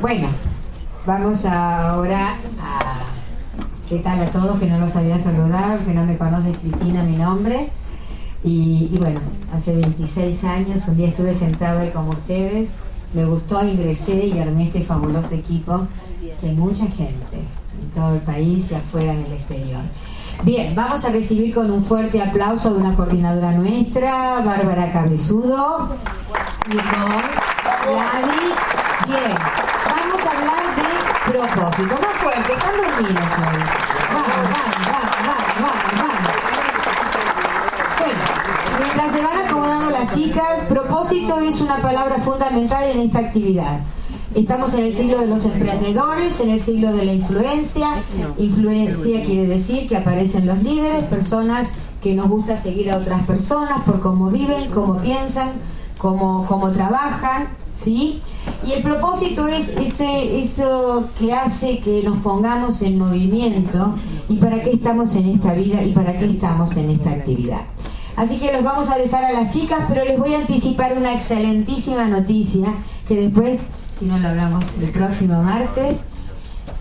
Bueno, vamos ahora a... ¿Qué tal a todos que no los había saludado, que no me conoces Cristina, mi nombre? Y, y, bueno, hace 26 años, un día estuve sentado ahí con ustedes, me gustó, ingresé y armé este fabuloso equipo que mucha gente en todo el país y afuera en el exterior. Bien, vamos a recibir con un fuerte aplauso de una coordinadora nuestra, Bárbara Cabezudo, Nicole, Gladys. Bien, vamos a hablar de propósito. Más fuerte, están dormidos hoy. Vamos, vamos, vamos, vamos, vamos. Bueno, mientras se van acomodando las chicas, propósito es una palabra fundamental en esta actividad. Estamos en el siglo de los emprendedores, en el siglo de la influencia. Influencia quiere decir que aparecen los líderes, personas que nos gusta seguir a otras personas por cómo viven, cómo piensan, cómo, cómo trabajan, ¿sí? Y el propósito es ese, eso que hace que nos pongamos en movimiento y para qué estamos en esta vida y para qué estamos en esta actividad. Así que los vamos a dejar a las chicas, pero les voy a anticipar una excelentísima noticia que después si no lo hablamos el próximo martes.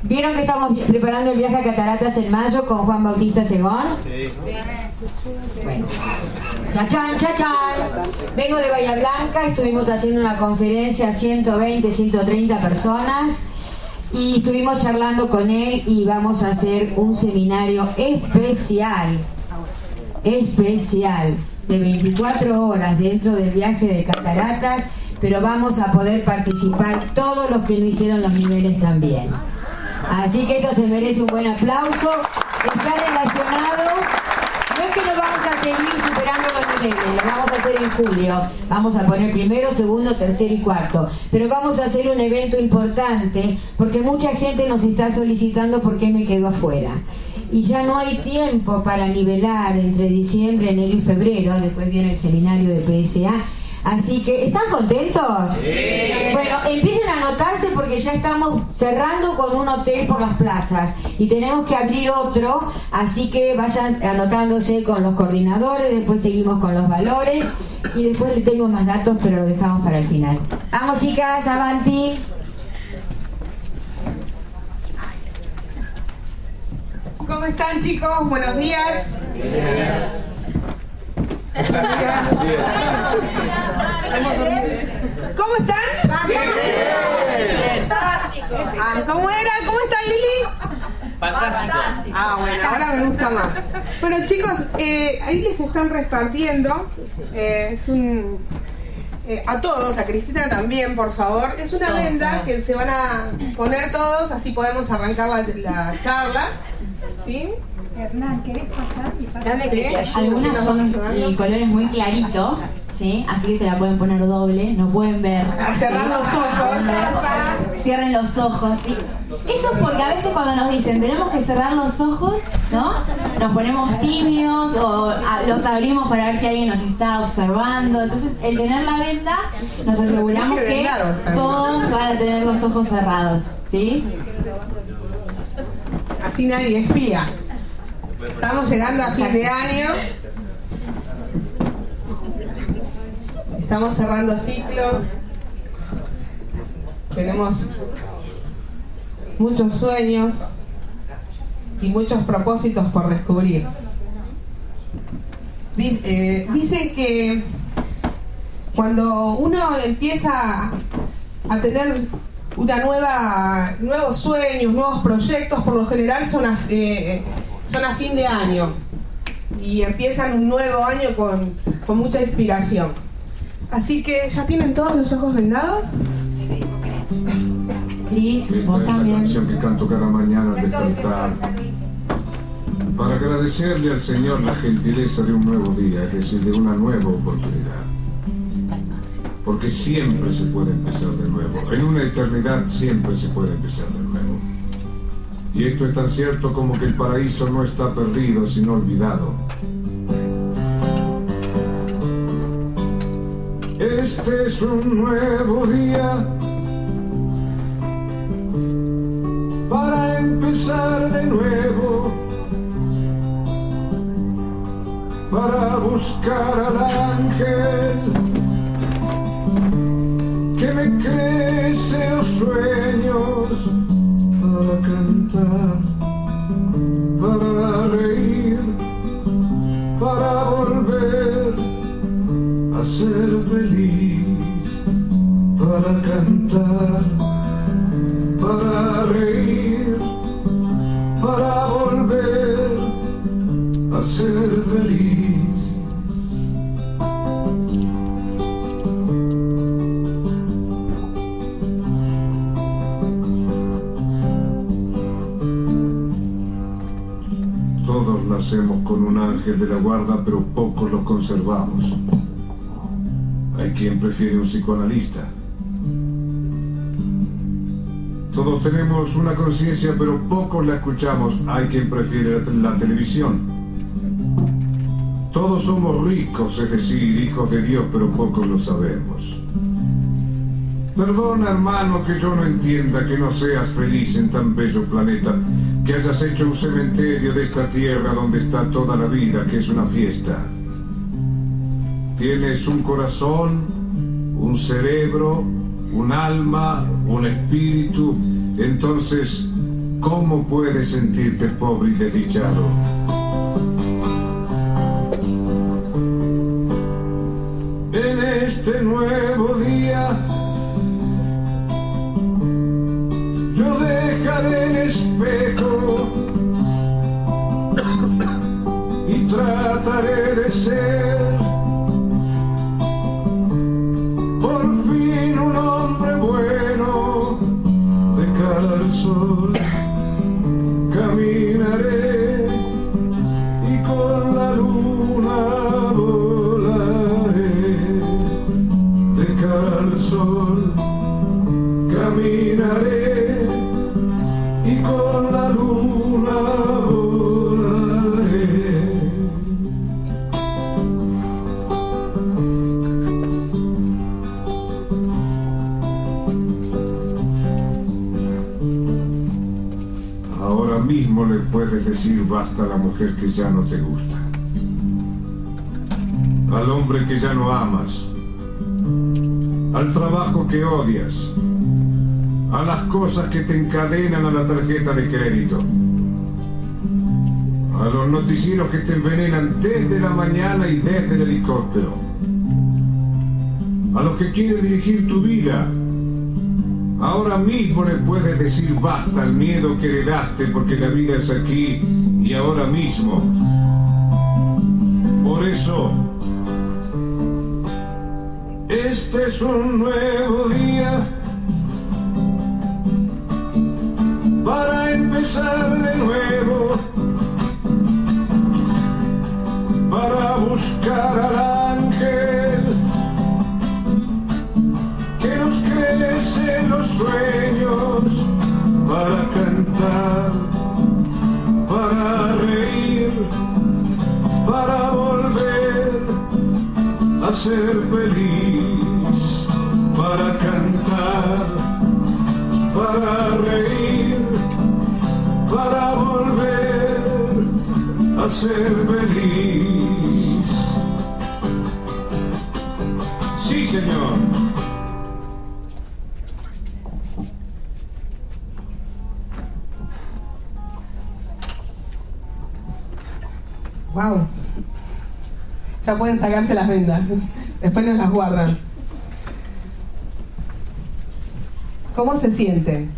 ¿Vieron que estamos preparando el viaje a Cataratas en mayo con Juan Bautista Segón? Sí. Bueno. Chachán, chachán. Vengo de Bahía Blanca, estuvimos haciendo una conferencia a 120, 130 personas y estuvimos charlando con él y vamos a hacer un seminario especial, especial, de 24 horas dentro del viaje de Cataratas pero vamos a poder participar todos los que no hicieron los niveles también. Así que esto se merece un buen aplauso. Está relacionado, no es que nos vamos a seguir superando los niveles, lo vamos a hacer julio. Vamos a poner primero, segundo, tercero y cuarto. Pero vamos a hacer un evento importante porque mucha gente nos está solicitando por qué me quedo afuera y ya no hay tiempo para nivelar entre diciembre, enero y febrero, después viene el seminario de PSA, Así que, ¿están contentos? Sí. Bueno, empiecen a anotarse porque ya estamos cerrando con un hotel por las plazas y tenemos que abrir otro, así que vayan anotándose con los coordinadores, después seguimos con los valores y después les tengo más datos, pero lo dejamos para el final. Vamos chicas, avanti. ¿Cómo están chicos? Buenos días. ¿Cómo están? Bien. Ah, ¿Cómo era? ¿Cómo están, Lili? Fantástico. Ah, bueno, ahora me gusta más. Bueno, chicos, eh, ahí les están repartiendo. Eh, es un. Eh, a todos, a Cristina también, por favor. Es una venda que se van a poner todos, así podemos arrancar la, la charla. ¿Sí? Hernán, ¿querés pasar? Y pasar? Algunas son el color es muy clarito, ¿sí? Así que se la pueden poner doble, no pueden ver. cerrar los ojos. Cierren los ojos, ¿sí? Eso es porque a veces cuando nos dicen tenemos que cerrar los ojos, ¿no? Nos ponemos tímidos o los abrimos para ver si alguien nos está observando. Entonces, el tener la venda, nos aseguramos que todos van a tener los ojos cerrados, ¿sí? Así nadie espía. Estamos llegando a fin de año. Estamos cerrando ciclos. Tenemos muchos sueños y muchos propósitos por descubrir. Eh, dice que cuando uno empieza a tener una nueva, nuevos sueños, nuevos proyectos, por lo general son eh, son a fin de año y empiezan un nuevo año con, con mucha inspiración. Así que, ¿ya tienen todos los ojos vendados? Sí, sí, Cris, vos también. la canción que canto cada mañana al despertar. Para agradecerle al Señor la gentileza de un nuevo día, es decir, de una nueva oportunidad. Porque siempre se puede empezar de nuevo. En una eternidad siempre se puede empezar de nuevo. Y esto es tan cierto como que el paraíso no está perdido, sino olvidado. Este es un nuevo día para empezar de nuevo, para buscar al ángel que me crecen los sueños para reír, para volver a ser feliz, para cantar, para reír, para volver a ser feliz. Ángel de la guarda, pero pocos lo conservamos. Hay quien prefiere un psicoanalista. Todos tenemos una conciencia, pero pocos la escuchamos. Hay quien prefiere la, televisión. Todos somos ricos, es decir, hijos de Dios, pero pocos lo sabemos. Perdona, hermano, que yo no entienda que no seas feliz en tan bello planeta, que hayas hecho un cementerio de esta tierra donde está toda la vida, que es una fiesta. Tienes un corazón, un cerebro, un alma, un espíritu, entonces, ¿cómo puedes sentirte pobre y desdichado? En este nuevo decir basta a la mujer que ya no te gusta. Al hombre que ya no amas. Al trabajo que odias. A las cosas que te encadenan a la tarjeta de crédito. A los noticieros que te envenenan desde la mañana y desde el helicóptero. A los que quieren dirigir tu vida Ahora mismo le puedes decir basta al miedo que heredaste porque la vida es aquí y ahora mismo. Por eso, este es un nuevo día para empezar de nuevo, para buscar al ángel sueños para cantar, para reír, para volver a ser feliz, para cantar, para reír, para volver a ser feliz. Sí, señor. Ya pueden sacarse las vendas. Después nos las guardan. ¿Cómo se sienten?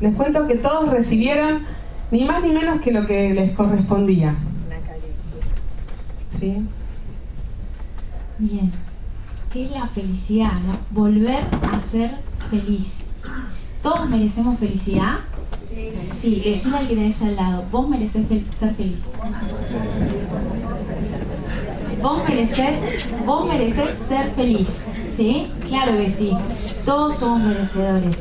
Les cuento que todos recibieron ni más ni menos que lo que les correspondía. ¿Sí? Bien. ¿Qué es la felicidad? no? Volver a ser feliz. ¿Todos merecemos felicidad? Sí. Sí, decime al que tenés al lado. ¿Vos mereces fel- ser feliz? Vos mereces, vos mereces ser feliz. ¿Sí? Claro que sí. Todos somos merecedores.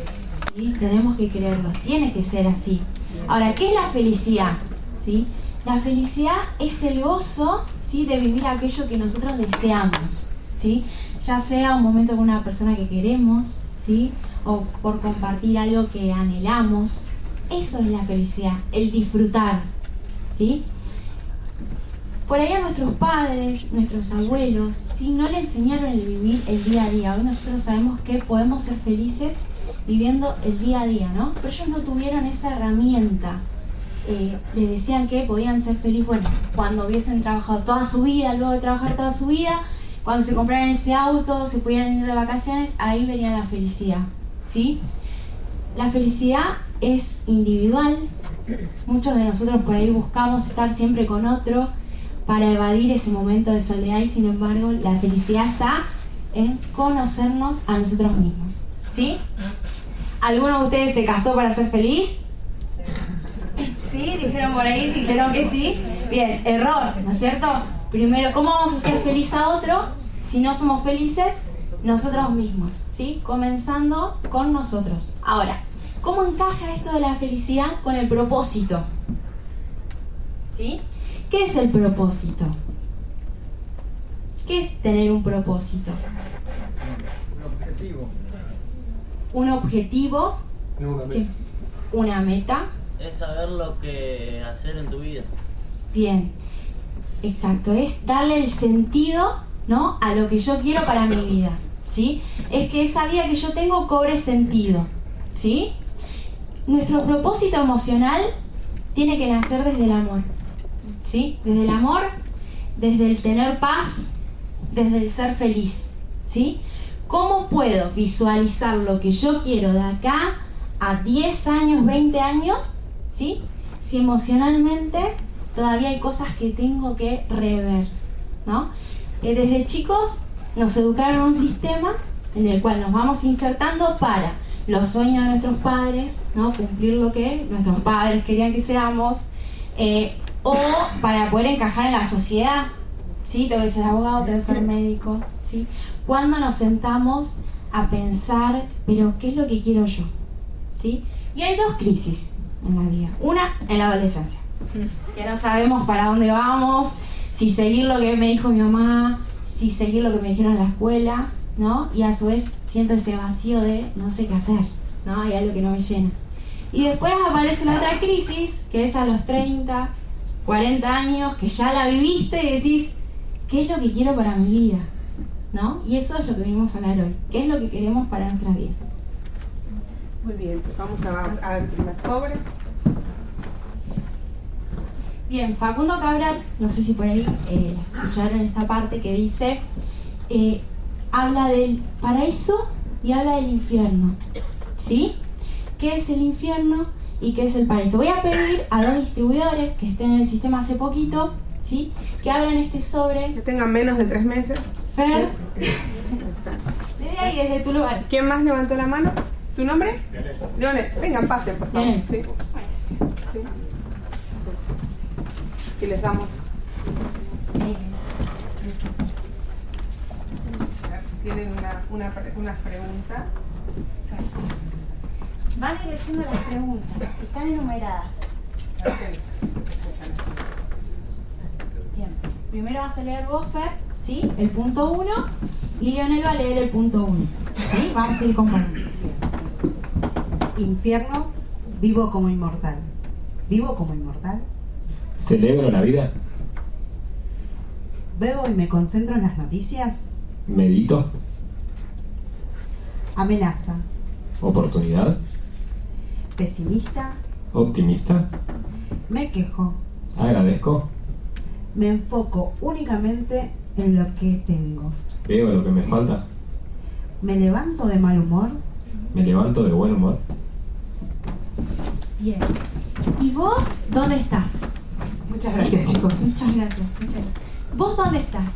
¿sí? Tenemos que creerlo. Tiene que ser así. Ahora, ¿qué es la felicidad? ¿Sí? La felicidad es el gozo ¿sí? de vivir aquello que nosotros deseamos. ¿sí? Ya sea un momento con una persona que queremos, ¿sí? o por compartir algo que anhelamos. Eso es la felicidad, el disfrutar. ¿sí? Por ahí a nuestros padres, nuestros abuelos, ¿sí? no le enseñaron el vivir el día a día. Hoy nosotros sabemos que podemos ser felices viviendo el día a día, ¿no? Pero ellos no tuvieron esa herramienta. Eh, les decían que podían ser felices, bueno, cuando hubiesen trabajado toda su vida, luego de trabajar toda su vida, cuando se compraran ese auto, se pudieran ir de vacaciones, ahí vería la felicidad, ¿sí? La felicidad es individual. Muchos de nosotros por ahí buscamos estar siempre con otro para evadir ese momento de soledad y sin embargo la felicidad está en conocernos a nosotros mismos. ¿Sí? ¿Alguno de ustedes se casó para ser feliz? ¿Sí? ¿Dijeron por ahí? ¿Dijeron que sí? Bien, error, ¿no es cierto? Primero, ¿cómo vamos a hacer feliz a otro si no somos felices nosotros mismos? ¿Sí? Comenzando con nosotros. Ahora, ¿cómo encaja esto de la felicidad con el propósito? ¿Sí? ¿Qué es el propósito? ¿Qué es tener un propósito? Un objetivo. Un objetivo, una meta. Es saber lo que hacer en tu vida. Bien, exacto, es darle el sentido ¿no? a lo que yo quiero para mi vida. ¿sí? Es que esa vida que yo tengo cobre sentido. ¿sí? Nuestro propósito emocional tiene que nacer desde el amor. ¿Sí? Desde el amor, desde el tener paz, desde el ser feliz. ¿sí? ¿Cómo puedo visualizar lo que yo quiero de acá a 10 años, 20 años? ¿sí? Si emocionalmente todavía hay cosas que tengo que rever. ¿no? Eh, desde chicos nos educaron un sistema en el cual nos vamos insertando para los sueños de nuestros padres, ¿no? cumplir lo que nuestros padres querían que seamos, eh, o para poder encajar en la sociedad. ¿sí? Tengo que ser abogado, tengo que ser médico. ¿sí? Cuando nos sentamos a pensar, pero ¿qué es lo que quiero yo? ¿sí? Y hay dos crisis en la vida. Una en la adolescencia, que no sabemos para dónde vamos, si seguir lo que me dijo mi mamá, si seguir lo que me dijeron en la escuela, ¿no? Y a su vez siento ese vacío de no sé qué hacer, ¿no? Hay algo que no me llena. Y después aparece la otra crisis, que es a los 30, 40 años, que ya la viviste y decís, ¿qué es lo que quiero para mi vida? ¿No? Y eso es lo que venimos a hablar hoy. ¿Qué es lo que queremos para nuestra vida? Muy bien, pues vamos a, al primer sobre. Bien, Facundo Cabral, no sé si por ahí eh, escucharon esta parte que dice, eh, habla del paraíso y habla del infierno. ¿Sí? ¿Qué es el infierno y qué es el paraíso? Voy a pedir a dos distribuidores que estén en el sistema hace poquito, ¿sí? Que abran este sobre. Que tengan menos de tres meses. Fer, desde ahí, desde tu lugar. ¿Quién más levantó la mano? ¿Tu nombre? Leonel. Vengan, pasen, por favor. Leonel. Sí. Sí. Y les damos. Tienen una, una, unas preguntas. Van a ir leyendo las preguntas, están enumeradas. Bien. Primero vas a leer vos, Fer, ¿sí? El punto 1 y Leonel va a leer el punto 1. ¿Sí? Vamos a ir compartiendo. Infierno, vivo como inmortal. Vivo como inmortal. Celebro la vida, Bebo y me concentro en las noticias. medito, Amenaza. oportunidad, Pesimista. optimista, Me quejo. agradezco, Me enfoco únicamente en lo que tengo. veo lo que me falta, Me levanto de mal humor. me levanto de buen humor, Bien. ¿Y vos dónde estás? Muchas gracias, chicos. Muchas gracias, muchas gracias. ¿Vos dónde estás?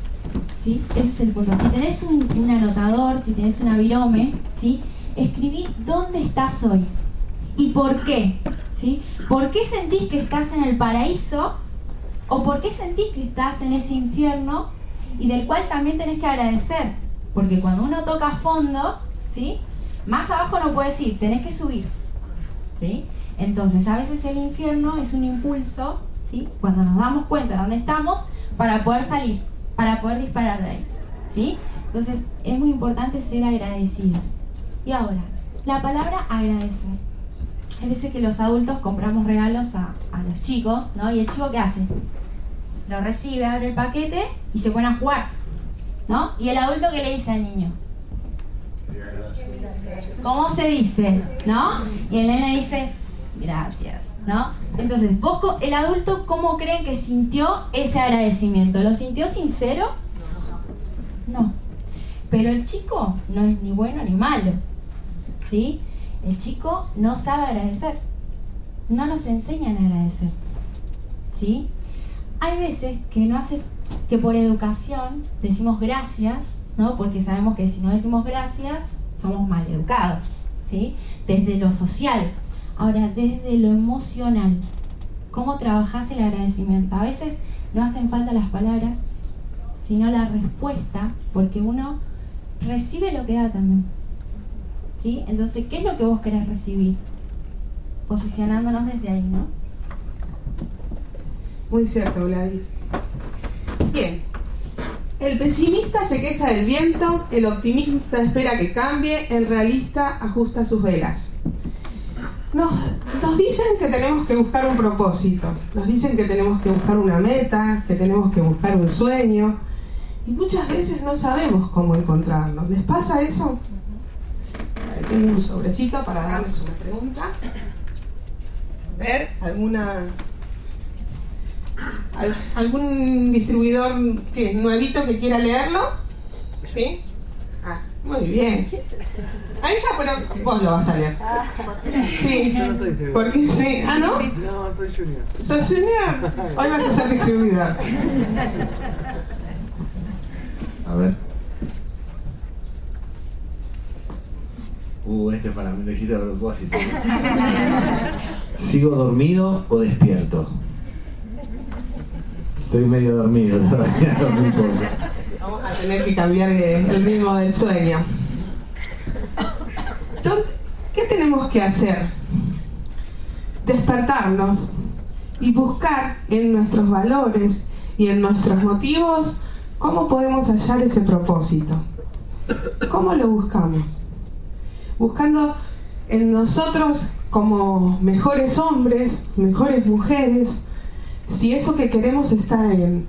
¿Sí? Ese es el punto. Si tenés un, un anotador, si tenés una virome, ¿sí? Escribí dónde estás hoy y por qué. ¿sí? ¿Por qué sentís que estás en el paraíso o por qué sentís que estás en ese infierno y del cual también tenés que agradecer? Porque cuando uno toca fondo, ¿sí? más abajo no puedes ir, tenés que subir. ¿sí? Entonces, a veces el infierno es un impulso, ¿sí? Cuando nos damos cuenta de dónde estamos, para poder salir, para poder disparar de ahí, ¿sí? Entonces, es muy importante ser agradecidos. Y ahora, la palabra agradecer. Hay veces que los adultos compramos regalos a, los chicos, ¿no? Y el chico, ¿qué hace? Lo recibe, abre el paquete y se pone a jugar, ¿no? ¿Y el adulto qué le dice al niño? ¿Cómo se dice? ¿No? Y el nene dice, gracias, ¿no? Entonces, vos, el adulto, ¿cómo creen que sintió ese agradecimiento? ¿Lo sintió sincero? No. Pero el chico no es ni bueno ni malo, ¿sí? El chico no sabe agradecer. No nos enseñan a agradecer, ¿sí? Hay veces que no hace que por educación decimos gracias, ¿no? Porque sabemos que si no decimos gracias somos mal educados, ¿sí? Desde lo social. Ahora, desde lo emocional, ¿cómo trabajás el agradecimiento? A veces no hacen falta las palabras, sino la respuesta, porque uno recibe lo que da también. ¿Sí? Entonces, ¿qué es lo que vos querés recibir? Posicionándonos desde ahí, ¿no? Muy cierto, Gladys. Bien. El pesimista se queja del viento, el optimista espera que cambie, el realista ajusta sus velas. Nos, nos dicen que tenemos que buscar un propósito, nos dicen que tenemos que buscar una meta, que tenemos que buscar un sueño, y muchas veces no sabemos cómo encontrarlo. ¿Les pasa eso? Un sobrecito para darles una pregunta. A ver, alguna ¿Al- ¿Algún distribuidor que, nuevito que quiera leerlo? ¿Sí? Ah, muy bien. Ahí ya, pero vos lo vas a leer. Sí. Yo no soy distribuidor. Porque sí. Ah, ¿no? No, soy Junior. ¿Sos junior? Hoy vas a ser distribuidor. A ver. Uh, este para mí lo hiciste a propósito. ¿Sigo dormido o despierto? Estoy medio dormido todavía, no importa. Vamos a tener que cambiar eh, el ritmo del sueño. Entonces, ¿Qué tenemos que hacer? Despertarnos y buscar en nuestros valores y en nuestros motivos cómo podemos hallar ese propósito. ¿Cómo lo buscamos? Buscando en nosotros como mejores hombres, mejores mujeres, si eso que queremos está en,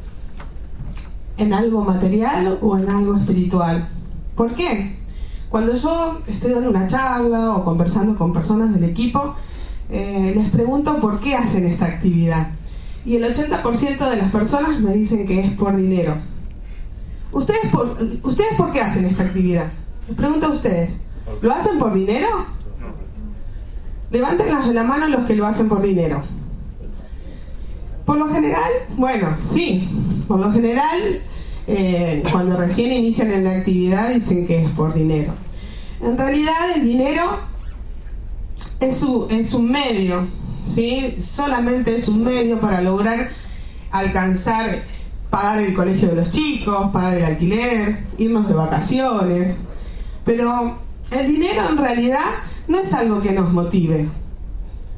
en algo material o en algo espiritual. ¿Por qué? Cuando yo estoy dando una charla o conversando con personas del equipo, eh, les pregunto por qué hacen esta actividad. Y el 80% de las personas me dicen que es por dinero. ¿Ustedes ¿Ustedes por qué hacen esta actividad? Les pregunto a ustedes. ¿Lo hacen por dinero? Levanten la, la mano los que lo hacen por dinero. Por lo general, bueno, sí, por lo general, eh, cuando recién inician en la actividad dicen que es por dinero. En realidad el dinero es, u- es un medio, ¿sí? Solamente es un medio para lograr alcanzar, pagar el colegio de los chicos, pagar el alquiler, irnos de vacaciones. Pero el dinero en realidad no es algo que nos motive,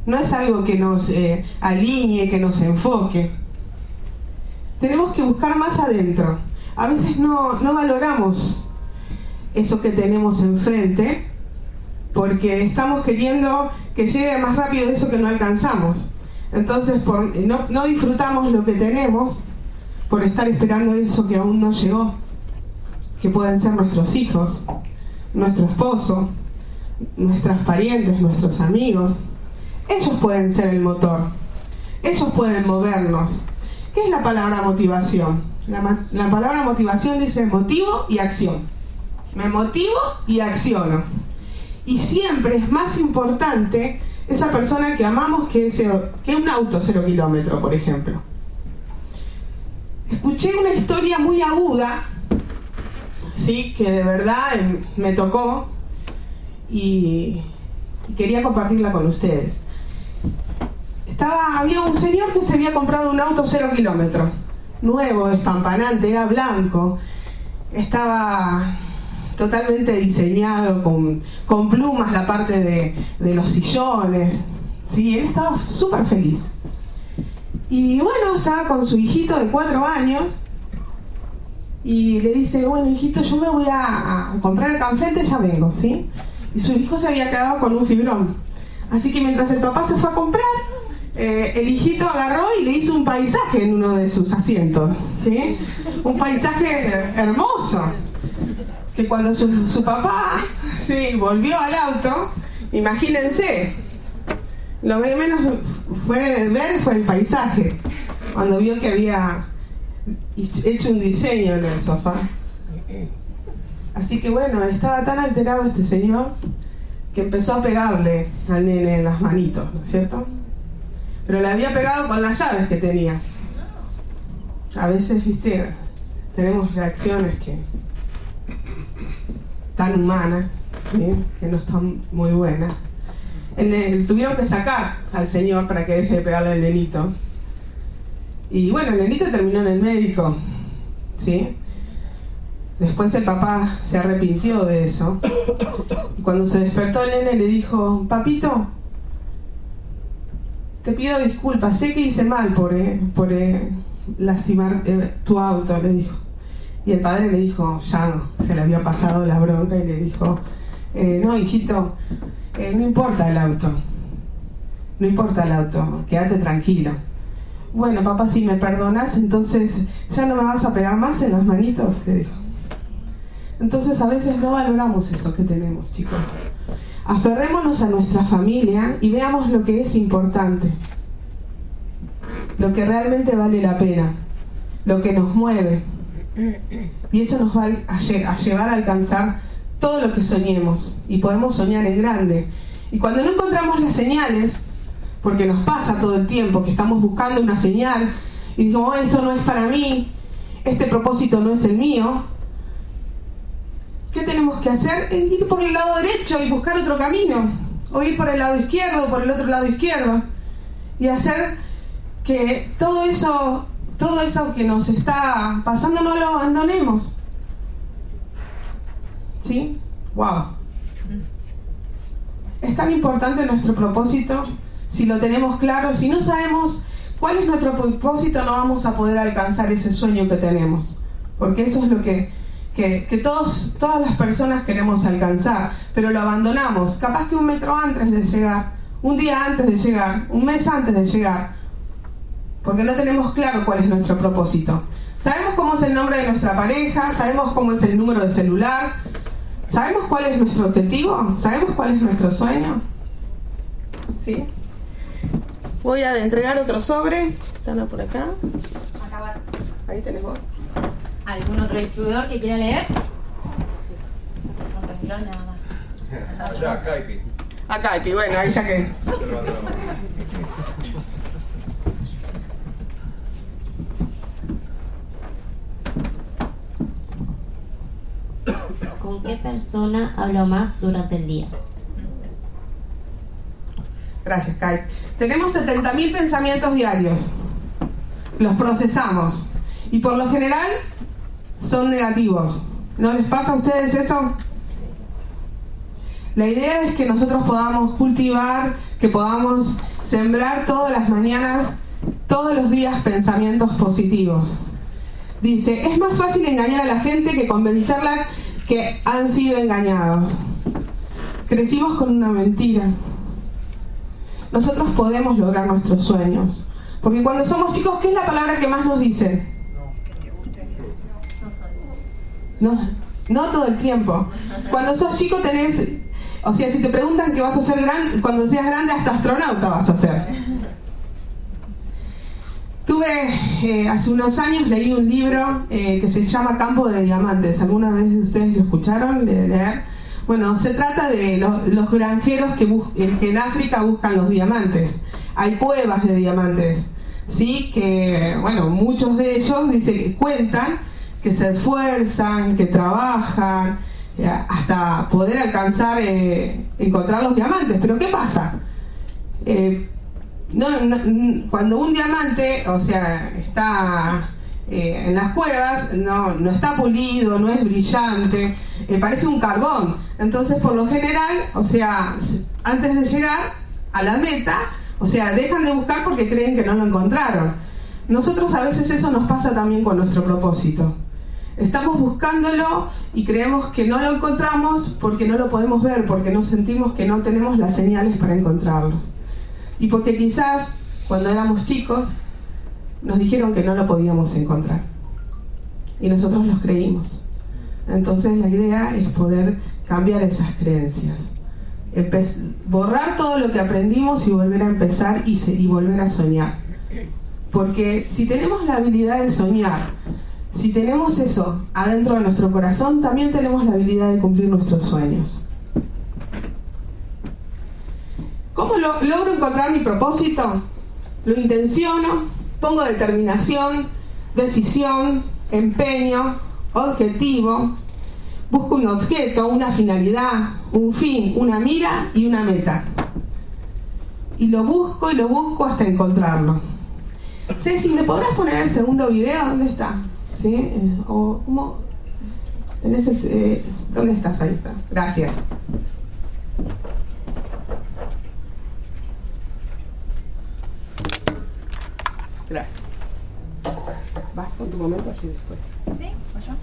no es algo que nos eh, alinee, que nos enfoque. Tenemos que buscar más adentro. A veces no, no valoramos eso que tenemos enfrente porque estamos queriendo que llegue más rápido eso que no alcanzamos. Entonces no, no disfrutamos lo que tenemos por estar esperando eso que aún no llegó, que pueden ser nuestros hijos, nuestro esposo, nuestras parientes, nuestros amigos. Ellos pueden ser el motor. Ellos pueden movernos. ¿Qué es la palabra motivación? La, palabra motivación dice motivo y acción. Me motivo y acciono. Y siempre es más importante esa persona que amamos que, que un auto cero kilómetro, por ejemplo. Escuché una historia muy aguda, sí, que de verdad em, me tocó y, quería compartirla con ustedes. Estaba, había un señor que se había comprado un auto cero kilómetro, nuevo, despampanante, era blanco, estaba totalmente diseñado con, con plumas la parte de, de los sillones. Sí, él estaba súper feliz. Y bueno, estaba con su hijito de cuatro años y le dice, bueno hijito, yo me voy a, comprar acá enfrente, ya vengo, ¿sí? Y su hijo se había quedado con un fibrón. Así que mientras el papá se fue a comprar, eh, el hijito agarró y le hizo un paisaje en uno de sus asientos, ¿sí? Un paisaje hermoso. Que cuando su, su papá, sí, volvió al auto, imagínense, lo menos fue ver fue el paisaje, cuando vio que había hecho un diseño en el sofá. Así que bueno, estaba tan alterado este señor que empezó a pegarle al nene en las manitos, ¿no es cierto? Pero le había pegado con las llaves que tenía. A veces, viste, tenemos reacciones que tan humanas, ¿sí? que no están muy buenas. El, tuvieron que sacar al señor para que deje de pegarle al nenito. Y bueno, el nenito terminó en el médico, ¿sí? Después el papá se arrepintió de eso. Y cuando se despertó el nene le dijo, papito, te pido disculpas, sé que hice mal por, eh, por eh, lastimar eh, tu auto, le dijo. Y el padre le dijo, ya se le había pasado la bronca y le dijo, eh, no, hijito, no importa el auto, no importa el auto, quédate tranquilo. Bueno, papá, si me perdonas, entonces ya no me vas a pegar más en las manitos, le dijo. Entonces a veces no valoramos eso que tenemos, chicos. Aferrémonos a nuestra familia y veamos lo que es importante, lo que realmente vale la pena, lo que nos mueve. Y eso nos va a, lle- a llevar a alcanzar todo lo que soñemos. Y podemos soñar en grande. Y cuando no encontramos las señales, porque nos pasa todo el tiempo que estamos buscando una señal y digo, "Oh, esto no es para mí, este propósito no es el mío, ¿qué tenemos que hacer? Es ir por el lado derecho y buscar otro camino, o ir por el lado izquierdo, por el otro lado izquierdo, y hacer que todo eso, todo eso que nos está pasando no lo abandonemos. ¿Sí? ¡Wow! Es tan importante nuestro propósito, si lo tenemos claro, si no sabemos cuál es nuestro propósito, no vamos a poder alcanzar ese sueño que tenemos, porque eso es lo que, que, todos, todas las personas queremos alcanzar, pero lo abandonamos, capaz que un metro antes de llegar, un día antes de llegar, un mes antes de llegar, porque no tenemos claro cuál es nuestro propósito. Sabemos cómo es el nombre de nuestra pareja, sabemos cómo es el número de celular, sabemos cuál es nuestro objetivo, sabemos cuál es nuestro sueño. ¿Sí? Voy a entregar otro sobre. Están por acá. Acabar. Ahí tenés vos. ¿Algún otro distribuidor que quiera leer? Renglón nada más. Allá, Caipi. Acá, y bueno, ahí ya que. ¿Con qué persona hablo más durante el día? Gracias, Kai. Tenemos 70.000 pensamientos diarios. Los procesamos. Y por lo general son negativos. ¿No les pasa a ustedes eso? La idea es que nosotros podamos cultivar, que podamos sembrar todas las mañanas, todos los días pensamientos positivos. Dice, es más fácil engañar a la gente que convencerla que han sido engañados. Crecimos con una mentira. Nosotros podemos lograr nuestros sueños. Porque cuando somos chicos, ¿qué es la palabra que más nos dicen? No, no todo el tiempo. Cuando sos chico tenés, o sea, si te preguntan que vas a ser grande, cuando seas grande hasta astronauta vas a ser. Tuve, eh, hace unos años leí un libro eh, que se llama Campo de Diamantes. ¿Alguna vez ustedes lo escucharon de leer? Bueno, se trata de los, granjeros que, que en África buscan los diamantes. Hay cuevas de diamantes, ¿sí? Que, bueno, muchos de ellos dice, que cuentan que se esfuerzan, que trabajan, eh, hasta poder alcanzar, eh, encontrar los diamantes. Pero ¿qué pasa? Eh, cuando un diamante, o sea, está eh, en las cuevas, no, no está pulido, no es brillante, eh, parece un carbón. Entonces, por lo general, o sea, antes de llegar a la meta, o sea, dejan de buscar porque creen que no lo encontraron. Nosotros a veces eso nos pasa también con nuestro propósito. Estamos buscándolo y creemos que no lo encontramos porque no lo podemos ver, porque no sentimos que no tenemos las señales para encontrarlos y porque quizás cuando éramos chicos, nos dijeron que no lo podíamos encontrar. Y nosotros los creímos. Entonces la idea es poder cambiar esas creencias. Borrar todo lo que aprendimos y volver a empezar y, volver a soñar. Porque si tenemos la habilidad de soñar, si tenemos eso adentro de nuestro corazón, también tenemos la habilidad de cumplir nuestros sueños. ¿Cómo lo- logro encontrar mi propósito? Lo intenciono, pongo determinación, decisión, empeño, objetivo, busco un objeto, una finalidad, un fin, una mira y una meta. Y lo busco y lo busco hasta encontrarlo. Ceci, ¿me podrás poner el segundo video? ¿Dónde está? ¿Sí? Eh, o, ¿cómo? Eh, ¿Dónde estás? Ahí está. Gracias. ¿Vas con tu momento allí después? ¿Sí? ¿O yo?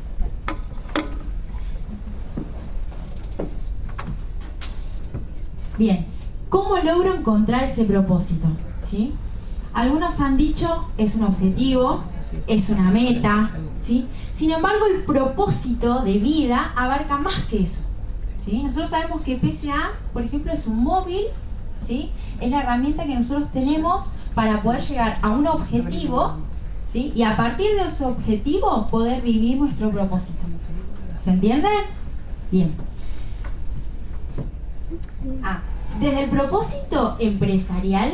Bien, ¿cómo logro encontrar ese propósito? ¿Sí? Algunos han dicho es un objetivo, es una meta, ¿sí? Sin embargo, el propósito de vida abarca más que eso. ¿sí? Nosotros sabemos que PSA, por ejemplo, es un móvil, ¿sí? Es la herramienta que nosotros tenemos para poder llegar a un objetivo, ¿sí? Y a partir de ese objetivo poder vivir nuestro propósito. ¿Se entiende? Bien. Ah, desde el propósito empresarial,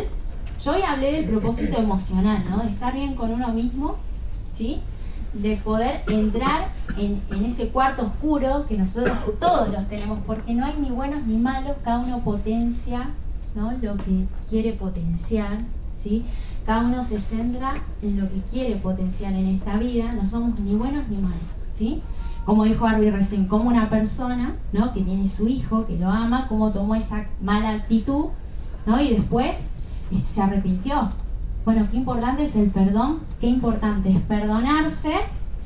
yo hoy hablé del propósito emocional, ¿no? De estar bien con uno mismo, ¿sí? De poder entrar en, en ese cuarto oscuro que nosotros todos los tenemos, porque no hay ni buenos ni malos, cada uno potencia, ¿no? Lo que quiere potenciar, ¿sí? Cada uno se centra en lo que quiere potenciar en esta vida, no somos ni buenos ni malos, ¿sí? como dijo Arby recién, como una persona, ¿no? Que tiene su hijo, que lo ama, cómo tomó esa mala actitud, ¿no? Y después eh, se arrepintió. Bueno, qué importante es el perdón, qué importante es perdonarse,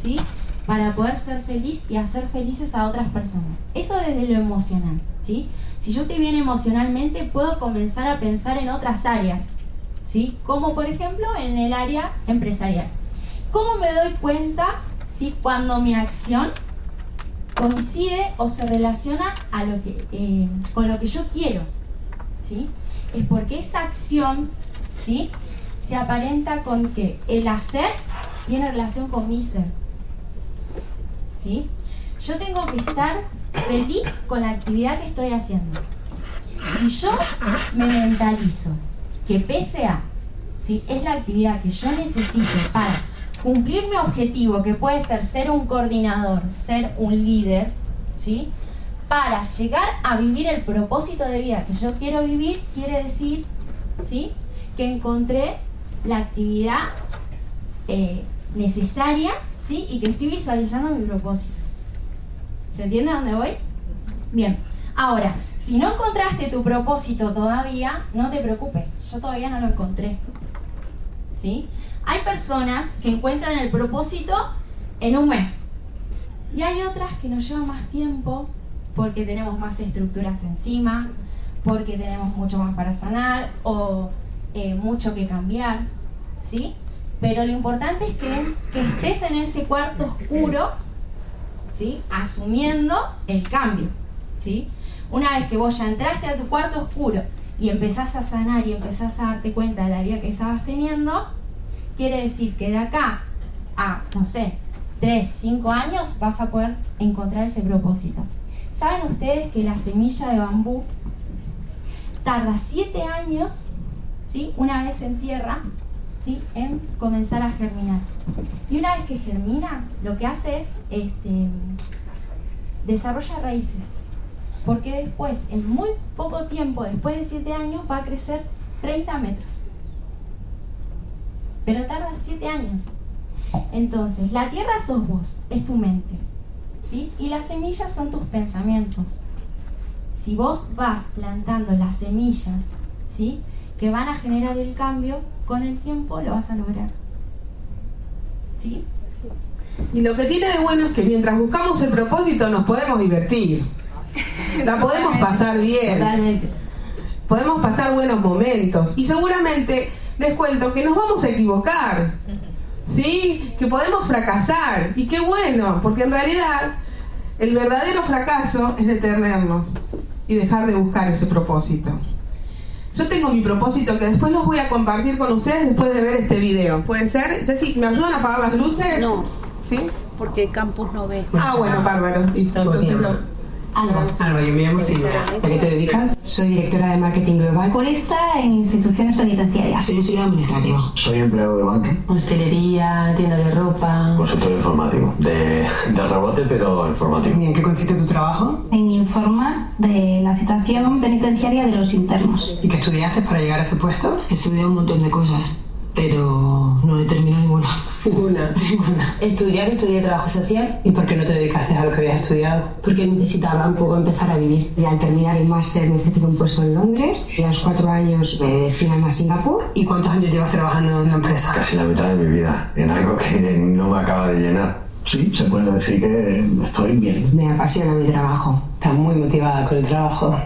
¿sí? Para poder ser feliz y hacer felices a otras personas. Eso desde lo emocional, ¿sí? Si yo estoy bien emocionalmente, puedo comenzar a pensar en otras áreas, ¿sí? Como por ejemplo en el área empresarial. ¿Cómo me doy cuenta, ¿sí? Cuando mi acción coincide o se relaciona eh, con lo que yo quiero. ¿sí? Es porque esa acción ¿sí? se aparenta con que el hacer tiene relación con mi ser. ¿sí? Yo tengo que estar feliz con la actividad que estoy haciendo. Si yo me mentalizo que pese a ¿sí? es la actividad que yo necesito para cumplir mi objetivo, que puede ser ser un coordinador, ser un líder, ¿sí? Para llegar a vivir el propósito de vida que yo quiero vivir, quiere decir, ¿sí? Que encontré la actividad eh, necesaria, ¿sí? Y que estoy visualizando mi propósito. ¿Se entiende a dónde voy? Bien. Ahora, si no encontraste tu propósito todavía, no te preocupes. Yo todavía no lo encontré. ¿Sí? Hay personas que encuentran el propósito en un mes. Y hay otras que nos llevan más tiempo porque tenemos más estructuras encima, porque tenemos mucho más para sanar o eh, mucho que cambiar. ¿Sí? Pero lo importante es que, que estés en ese cuarto oscuro, ¿sí? Asumiendo el cambio, ¿sí? Una vez que vos ya entraste a tu cuarto oscuro y empezás a sanar y empezás a darte cuenta de la vida que estabas teniendo, quiere decir que de acá a, no sé, 3, 5 años vas a poder encontrar ese propósito. ¿Saben ustedes que la semilla de bambú tarda 7 años, ¿sí? una vez en tierra, ¿sí? en comenzar a germinar? Y una vez que germina, lo que hace es este, desarrolla raíces. Porque después, en muy poco tiempo, después de 7 años, va a crecer 30 metros pero tarda 7 años. Entonces, la tierra sos vos, es tu mente, ¿sí? Y las semillas son tus pensamientos. Si vos vas plantando las semillas, ¿sí? Que van a generar el cambio, con el tiempo lo vas a lograr. ¿Sí? Y lo que tiene de bueno es que mientras buscamos el propósito nos podemos divertir. La podemos pasar bien. Totalmente. Podemos pasar buenos momentos. Y seguramente les cuento que nos vamos a equivocar, ¿sí? Que podemos fracasar. Y qué bueno, porque en realidad el verdadero fracaso es detenernos y dejar de buscar ese propósito. Yo tengo mi propósito que después los voy a compartir con ustedes después de ver este video. ¿Puede ser? Ceci, ¿me ayudan a apagar las luces? No. ¿Sí? Porque Campus no ve. Ah, bueno, bárbaro. Listo, entonces lo... Alba. Alba, yo me llamo Silvia. ¿A qué te dedicas? Soy directora de marketing global. Curista en instituciones penitenciarias. Soy estudiante administrativo. Soy empleado de banca. Hostelería, tienda de ropa. Consultor informático. De, de rebote, pero informativo. ¿Y en qué consiste tu trabajo? En informar de la situación penitenciaria de los internos. ¿Y qué estudiaste para llegar a ese puesto? He estudiado un montón de cosas, pero no he terminado ninguna. Ninguna. Estudiar, estudié trabajo social. ¿Y por qué no te dedicaste a lo que habías estudiado? Porque necesitaba un poco empezar a vivir. Y al terminar el máster necesito un puesto en Londres. Y a los cuatro años me destinan a Singapur. ¿Y cuántos años llevas trabajando en la empresa? Casi la mitad de mi vida. En algo que no me acaba de llenar. Sí, se puede decir que estoy bien. Me apasiona mi trabajo. Estás muy motivada con el trabajo.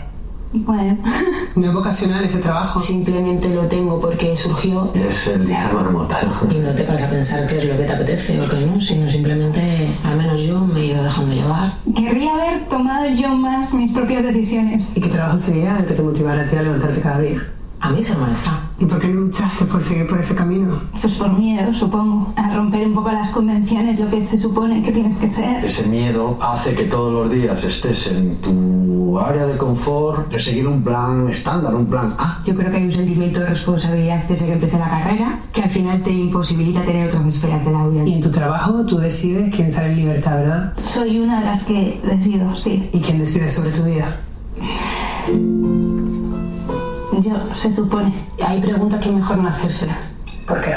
Bueno, ¿No es vocacional ese trabajo? Simplemente lo tengo porque surgió. Es el día marmotado. Y no te paras a pensar qué es lo que te apetece o qué no, sino simplemente, al menos yo me he ido dejando llevar. querría haber tomado yo más mis propias decisiones. ¿Y qué trabajo sería el que te motivara a ti a levantarte cada día? A mí ser maestra. ¿Y por qué luchaste por seguir por ese camino? Pues por miedo, supongo. A romper un poco las convenciones, lo que se supone que tienes que ser. Ese miedo hace que todos los días estés en tu área de confort. De seguir un plan estándar, un plan A. Yo creo que hay un sentimiento de responsabilidad desde que empecé la carrera que al final te imposibilita tener otras esferas de la vida. Y en tu trabajo tú decides quién sale en libertad, ¿verdad? Soy una de las que decido, sí. ¿Y quién decide sobre tu vida? Se supone. Hay preguntas que es mejor no hacérselas. ¿Por qué?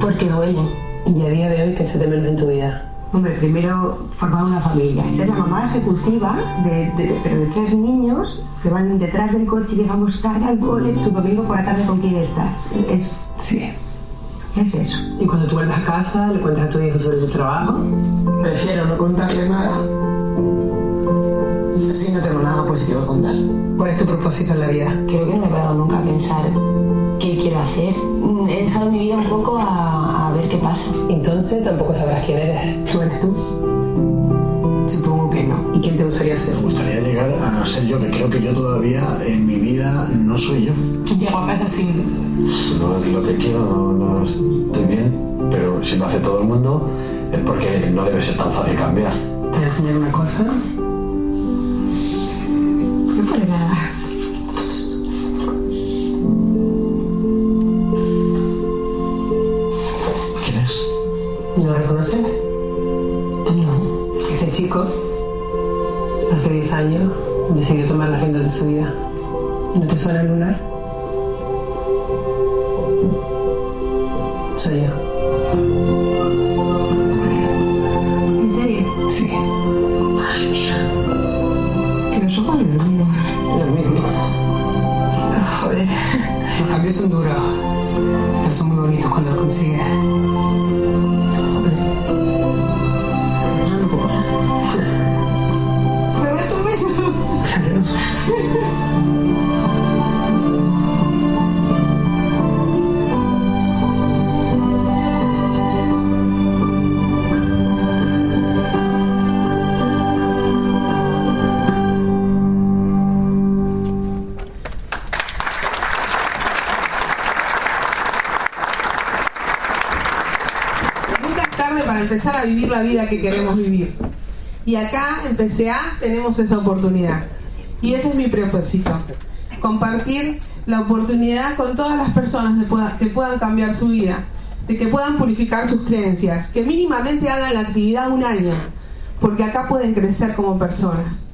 Porque duelen. Y a día de hoy, ¿qué se te menos en tu vida? Hombre, primero formar una familia. Ser la mamá ejecutiva, de, de- pero de tres niños que van detrás del coche y llegamos tarde al cole. Tu domingo por la tarde con quién estás. Es, Sí. es eso. ¿Y cuando tú vuelves a casa, le cuentas a tu hijo sobre tu trabajo? Prefiero no contarle nada. Si no tengo nada positivo que contar. ¿Cuál es tu propósito en la vida? Creo que no me he parado nunca a pensar qué quiero hacer. Mm, He dejado mi vida un poco a, a ver qué pasa. Entonces tampoco sabrás quién eres. ¿Tú eres tú? Supongo que no. ¿Y quién te gustaría ser? Me gustaría llegar a ser yo, que creo que yo todavía en mi vida no soy yo. Llego a casa sin... No es lo que quiero, no, no estoy bien. Pero si lo hace todo el mundo, es porque no debe ser tan fácil cambiar. Te voy a enseñar una cosa. ¿Quién es? ¿No lo reconoces? No. Ese chico, hace 10 años, decidió tomar las riendas de su vida. ¿No te suena el lunar? Los cambios son duros, pero son muy bonitos cuando los consigues. La vida que queremos vivir. Y acá en PCA tenemos esa oportunidad. Y ese es mi propósito. Compartir la oportunidad con todas las personas de pueda- que puedan cambiar su vida, de que puedan purificar sus creencias, que mínimamente hagan la actividad un año, porque acá pueden crecer como personas,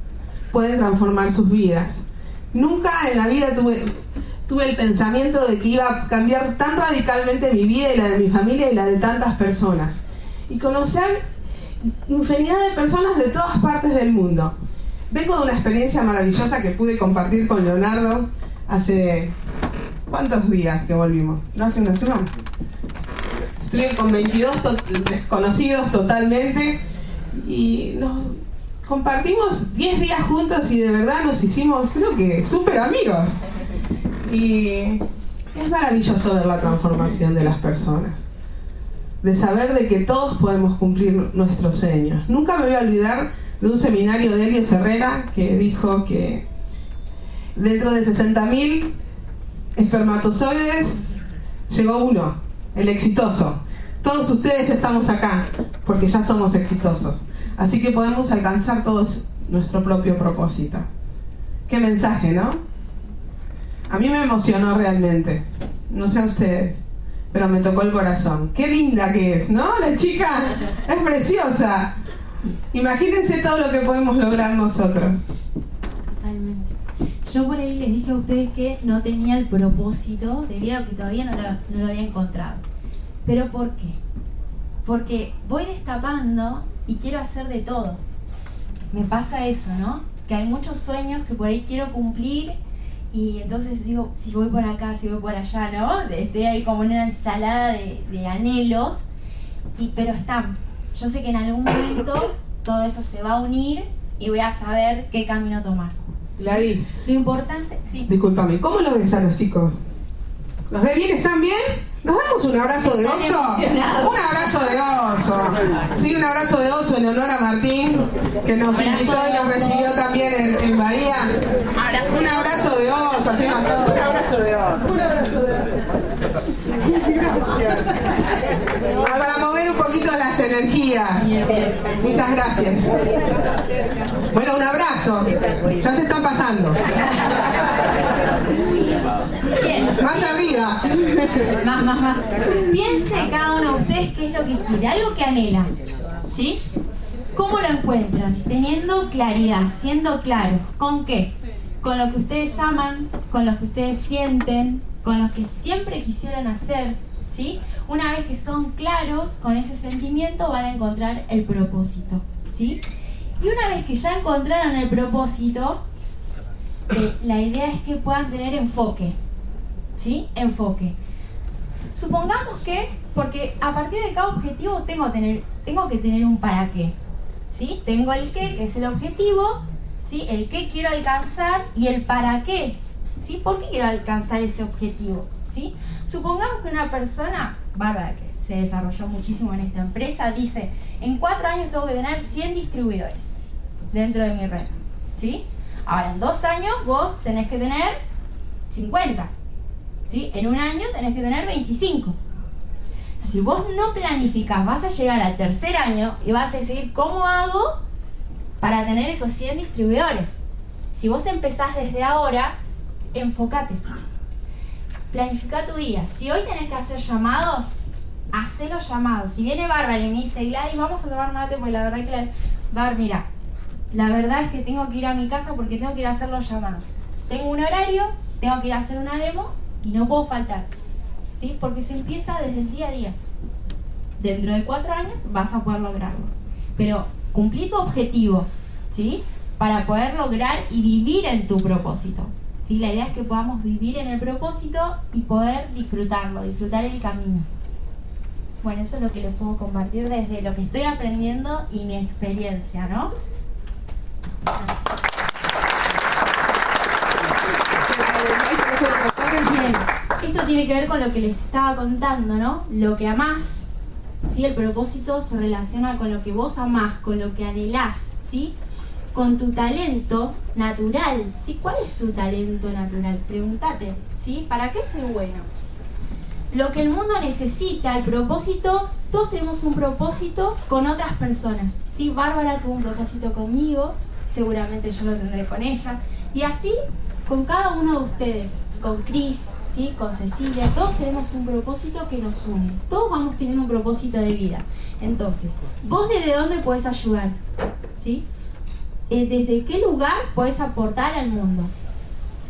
pueden transformar sus vidas. Nunca en la vida tuve, tuve el pensamiento de que iba a cambiar tan radicalmente mi vida y la de mi familia y la de tantas personas. Y conocer infinidad de personas de todas partes del mundo. Vengo de una experiencia maravillosa que pude compartir con Leonardo hace... ¿Cuántos días que volvimos? ¿No hace una semana? Estuve con 22 to- desconocidos totalmente y nos compartimos 10 días juntos y de verdad nos hicimos, creo que, súper amigos. Y Es maravilloso ver la transformación de las personas, de saber de que todos podemos cumplir nuestros sueños. Nunca me voy a olvidar de un seminario de Elio Herrera que dijo que dentro de 60.000 espermatozoides llegó uno, el exitoso. Todos ustedes estamos acá porque ya somos exitosos. Así que podemos alcanzar todos nuestro propio propósito. Qué mensaje, ¿no? A mí me emocionó realmente. No sé ustedes, pero me tocó el corazón. Qué linda que es, ¿no? La chica es preciosa. Imagínense todo lo que podemos lograr nosotros. Totalmente. Yo por ahí les dije a ustedes que no tenía el propósito debido a que todavía no lo, no lo había encontrado. ¿Pero por qué? Porque voy destapando y quiero hacer de todo. Me pasa eso, ¿no? Que hay muchos sueños que por ahí quiero cumplir y entonces digo, si voy por acá, si voy por allá, ¿no? Estoy ahí como en una ensalada de, de anhelos, y, pero están. Yo sé que en algún momento todo eso se va a unir y voy a saber qué camino tomar. Gladys, Lo importante, sí. discúlpame, ¿cómo lo ves a los chicos? ¿Los ve bien? ¿Están bien? ¿Nos damos un abrazo de oso? Un abrazo de oso. Sí, un abrazo de oso en honor a Martín, que nos invitó y nos recibió también en, en Bahía. Abrazo Un de abrazo de oso, así, un abrazo de oso. Un abrazo de oso. Ah, Para mover un poquito las energías. Muchas gracias. Bueno, un abrazo. Ya se están pasando. Bien. Más arriba. Más, más, más. Piense cada uno de ustedes qué es lo que quiere, algo que anhela. ¿Sí? ¿Cómo lo encuentran? Teniendo claridad, siendo claros. ¿Con qué? Con lo que ustedes aman, con lo que ustedes sienten, con lo que siempre quisieron hacer. ¿Sí? Una vez que son claros con ese sentimiento van a encontrar el propósito. ¿Sí? Y una vez que ya encontraron el propósito, eh, la idea es que puedan tener enfoque. ¿Sí? Enfoque. Supongamos que, porque a partir de cada objetivo tengo, tengo que tener un para qué. ¿Sí? Tengo el qué, que es el objetivo, ¿sí? El qué quiero alcanzar y el para qué. ¿Sí? ¿Por qué quiero alcanzar ese objetivo? ¿Sí? Supongamos que una persona, bárbara, que se desarrolló muchísimo en esta empresa, dice, en cuatro años tengo que tener 100 distribuidores dentro de mi red. ¿Sí? Ahora, en dos años vos tenés que tener 50. ¿Sí? En un año tenés que tener 25. Si vos no planificás, vas a llegar al tercer año y vas a decir, ¿cómo hago para tener esos 100 distribuidores? Si vos empezás desde ahora, enfócate. Planifica tu día. Si hoy tenés que hacer llamados, hacé los llamados. Si viene Bárbara y me dice, Gladys, vamos a tomar mate, porque la verdad que la... Bárbara, mira, la verdad es que tengo que ir a mi casa porque tengo que ir a hacer los llamados. Tengo un horario, tengo que ir a hacer una demo y no puedo faltar. ¿Sí? Porque se empieza desde el día a día. Dentro de cuatro años vas a poder lograrlo. Pero cumplí tu objetivo, ¿sí? Para poder lograr y vivir en tu propósito. ¿sí? La idea es que podamos vivir en el propósito y poder disfrutarlo, disfrutar el camino. Bueno, eso es lo que les puedo compartir desde lo que estoy aprendiendo y mi experiencia, ¿no? Esto tiene que ver con lo que les estaba contando, ¿no? Lo que amás, ¿sí? El propósito se relaciona con lo que vos amás, con lo que anhelás, ¿sí? Con tu talento natural, ¿sí? ¿Cuál es tu talento natural? Pregúntate, ¿sí? ¿Para qué soy bueno? Lo que el mundo necesita, el propósito, todos tenemos un propósito con otras personas, ¿sí? Bárbara tuvo un propósito conmigo, seguramente yo lo tendré con ella, y así con cada uno de ustedes, con Cris, ¿sí? con Cecilia, todos tenemos un propósito que nos une. Todos vamos teniendo un propósito de vida. Entonces, ¿vos desde dónde podés ayudar? ¿Sí? Eh, ¿Desde qué lugar podés aportar al mundo?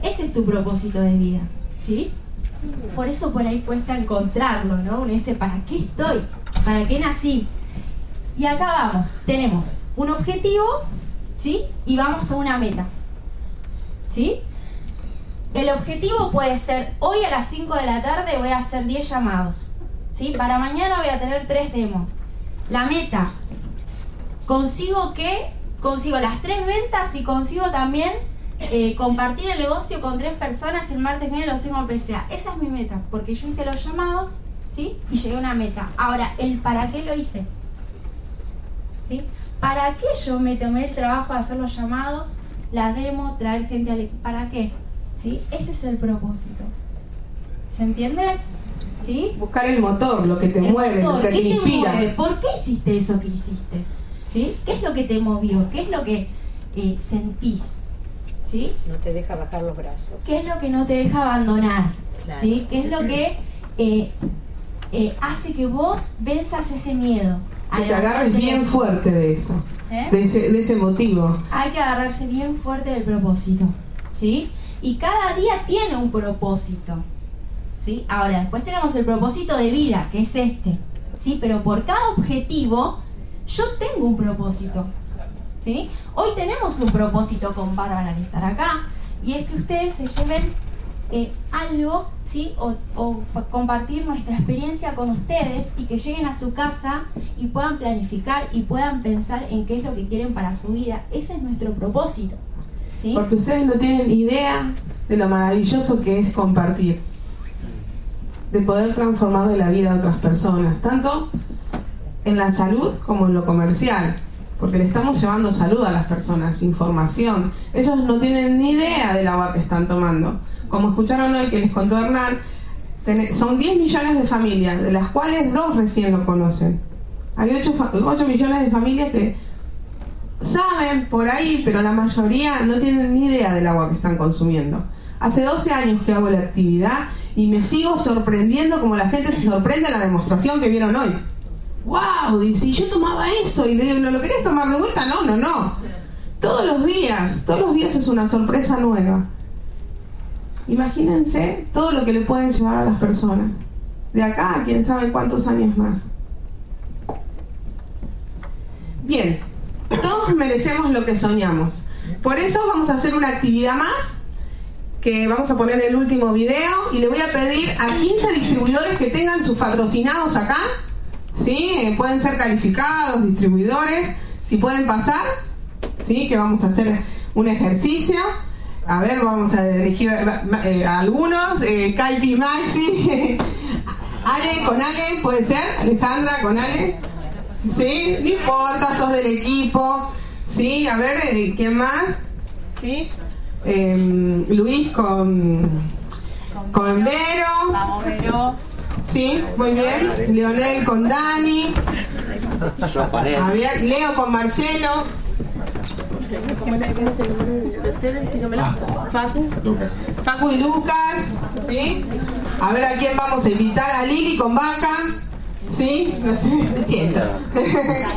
Ese es tu propósito de vida. ¿Sí? Por eso por ahí cuesta encontrarlo, ¿no? Uno ¿para qué estoy? ¿Para qué nací? Y acá vamos, tenemos un objetivo, ¿sí? Y vamos a una meta. ¿Sí? El objetivo puede ser, hoy a las 5 de la tarde voy a hacer 10 llamados. ¿Sí? Para mañana voy a tener 3 demos. La meta, consigo que, consigo las 3 ventas y consigo también eh, compartir el negocio con tres personas y el martes que viene los tengo en PCA. Esa es mi meta, porque yo hice los llamados, ¿sí? Y llegué a una meta. Ahora, ¿el para qué lo hice? ¿Sí? ¿Para qué yo me tomé el trabajo de hacer los llamados, la demo, traer gente al? ¿Para qué? ¿Sí? Ese es el propósito. ¿Se entiende? ¿Sí? Buscar el motor, lo que te El mueve, motor, lo que ¿qué te te inspira. mueve? ¿Por qué hiciste eso que hiciste? ¿Sí? ¿Qué es lo que te movió? ¿Qué es lo que eh, sentís? ¿Sí? No te deja bajar los brazos. ¿Qué es lo que no te deja abandonar? Claro. ¿Sí? ¿Qué es lo que eh, eh, hace que vos venzas ese miedo? Que te agarres el bien fuerte de eso, ¿Eh? de ese, de ese motivo. Hay que agarrarse bien fuerte del propósito. ¿Sí? Y cada día tiene un propósito. ¿Sí? Ahora, después tenemos el propósito de vida, que es este. ¿Sí? Pero por cada objetivo, yo tengo un propósito. ¿Sí? Hoy tenemos un propósito con Bárbara al estar acá, y es que ustedes se lleven eh, algo, ¿sí? O, o pa- compartir nuestra experiencia con ustedes y que lleguen a su casa y puedan planificar y puedan pensar en qué es lo que quieren para su vida. Ese es nuestro propósito. Porque ustedes no tienen idea de lo maravilloso que es compartir. De poder transformarle la vida a otras personas, tanto en la salud como en lo comercial. Porque le estamos llevando salud a las personas, información. Ellos no tienen ni idea del agua que están tomando. Como escucharon hoy que les contó Hernán, son 10 millones de familias, de las cuales dos recién lo conocen. Hay 8, millones de familias que saben por ahí, pero la mayoría no tienen ni idea del agua que están consumiendo. Hace 12 años que hago la actividad y me sigo sorprendiendo como la gente se sorprende a la demostración que vieron hoy. ¡Wow! Dice, si yo tomaba eso y le digo, ¿no lo querés tomar de vuelta? No, no, no. Todos los días, todos los días es una sorpresa nueva. Imagínense todo lo que le pueden llevar a las personas. De acá a quién sabe cuántos años más. Bien, todos merecemos lo que soñamos. Por eso vamos a hacer una actividad más, que vamos a poner el último video, y le voy a pedir a 15 distribuidores que tengan sus patrocinados acá, ¿sí? Eh, Pueden ser calificados, distribuidores, si pueden pasar, ¿sí? Que vamos a hacer un ejercicio. A ver, vamos a elegir eh, a algunos, eh, Maxi, Ale, con Ale, puede ser, Alejandra, con Ale. Sí, no importa, sos del equipo. Sí, a ver, eh, ¿quién más? Sí. Em, Luis con, con Vero. Sí, muy bien. Leonel con Dani. Yo con él. A ver, Leo con Marcelo. Facu. Paco y Lucas. ¿Sí? A ver a quién vamos a invitar. A Lili con Vaca. ¿Sí? Sé, lo siento.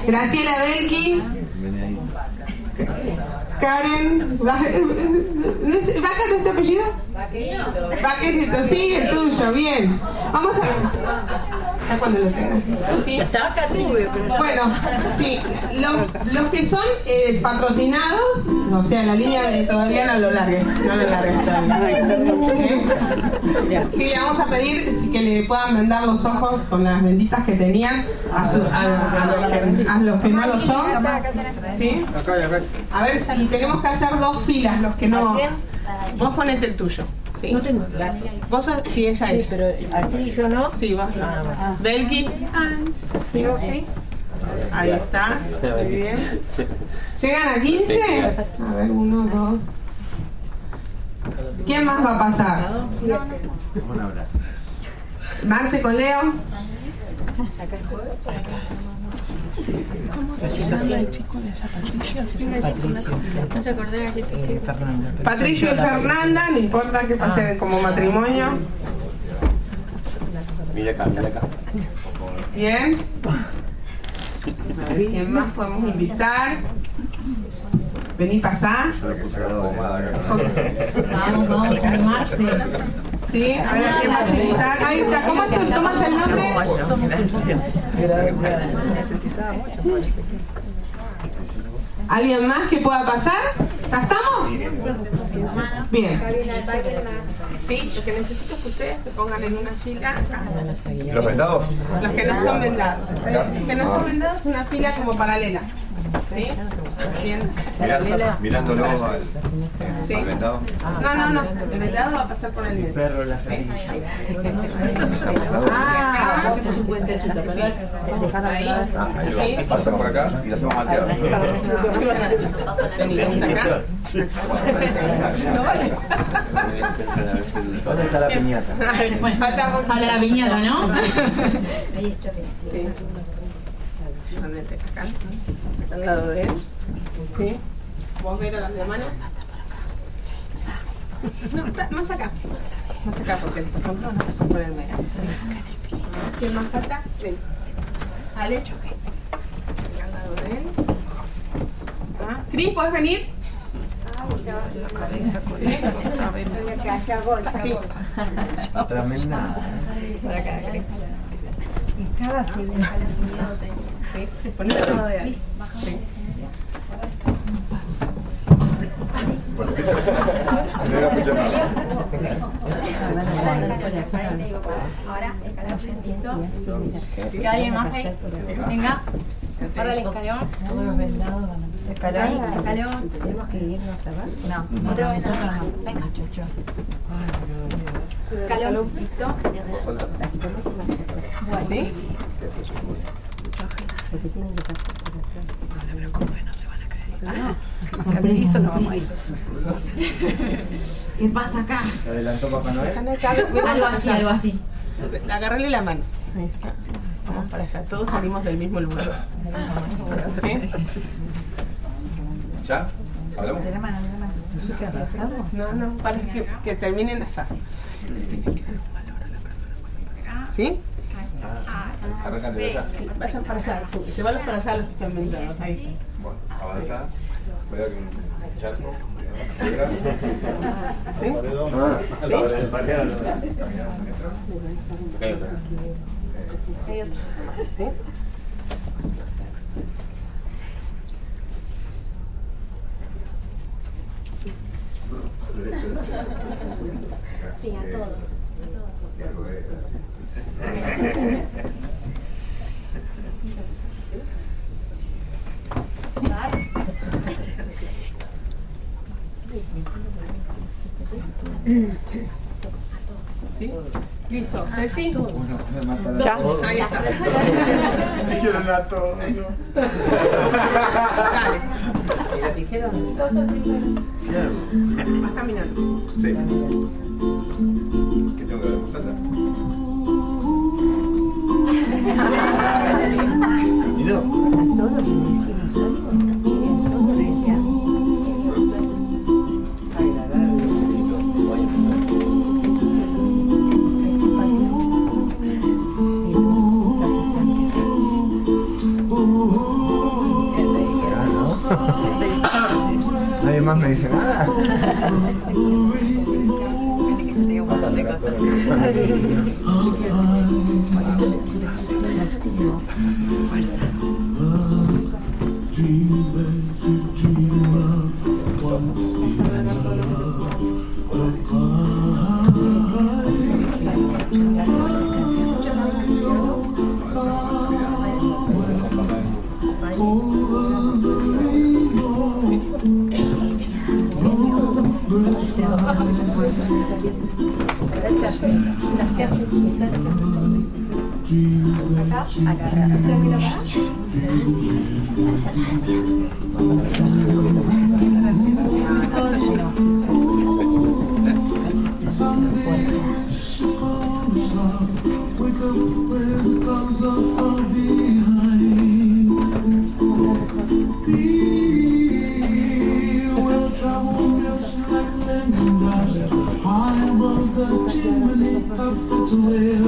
Graciela Belkin. Karen. Va- ¿no es- ¿Vaca no es tu apellido? Vaquerito, sí, el tuyo, bien. Vamos a. Ya cuando lo tengas. Sí. Ya está acá tuve, pero ya Bueno, sí, los, los que son eh, patrocinados, o sea, la línea de- todavía no lo largues, no lo largues todavía. Sí, le vamos a pedir que le puedan vendar los ojos con las benditas que tenían a, su- a- a los, que, a los que no lo son. ¿Sí? A ver, si tenemos que hacer dos filas, los que no. Vos ponete el tuyo. Sí. No tengo. Vos sos- sí, ella Sí, es. pero así yo no. Sí, vos no. Belki. Sí. Ahí está. Muy bien. ¿Llegan a 15? A ver, uno, dos. ¿Quién más va a pasar? Un abrazo. Marce con Leo. De galletitas. Patricio y Fernanda, no importa que pase como matrimonio. Mira acá, mira acá. Bien. ¿Quién más podemos invitar? Vení, pasá. Vamos, vamos, animarse. Sí, a ver vas a invitar. Ahí está, ¿cómo te tomas el nombre? ¿Alguien más que pueda pasar? ¿Ya estamos? Bien. Sí, lo que necesito es que ustedes se pongan en una fila. ¿Los vendados? Los que no son vendados. Los que no son vendados, una fila como paralela. ¿Sí? Bien. Mirando- mirándolo al, Sí. al vendado. No, no, no. El vendado va a pasar por el diente. Perro la ¿Sí? Ah, hacemos un. Ahí. Ahí va. Pasa por acá y la hacemos vale. ¿Dónde está la piñata? Falta la piñata, ¿no? Sí. Ponete acá. Acá al lado de él. Sí. ¿Vos ver a las de mano? No, está- más acá. Más acá, porque los hombros van a pasar por el medio. ¿Quién más falta? Ven. Ale. Acá al lado de él. Ah, Cris, ¿puedes venir? Tremenda. Por acá, Cris. Sí, ponete al lado de. Sí. Ahora. ¿Queda alguien más ahí? Venga. Ahora el escalón. Todos los vendados van a Escalón, escalón. ¿Tenemos que irnos a ver? No, otro venado más. Venga, chucho. Escalón, listo. ¿Sí? Porque tienen que pasar por atrás. No se preocupe, no se van a caer. Ah, al piso no vamos a ir. ¿Qué pasa acá? ¿Se adelantó Papá Noel? Acá. Algo así, algo así. Agarrale la mano. Ahí está. Vamos para allá. Todos salimos del mismo lugar. ¿Sí? ¿Ya? ¿Hablamos? De la mano, de la mano. No, no, para que, que terminen allá. ¿Sí? Arrancan de allá. Vayan para allá. Llévalos para allá los que están vendados. Ahí. Bueno, avanza. Cuidado que un charco. ¿Sí? Hay otro. ¿Sí? Sí, a todos. ¿Sí? Listo. ¿Ceci? Ya. Ahí está. Dijeron a todos. Dale. ¿Y la tijera? Vas caminando. Sí. ¿Qué tengo que ver? ¿Salta? ¿Y no? Todo lo que decimos hoy se verdad. Nadie más me dice nada. What is that? Cuidado,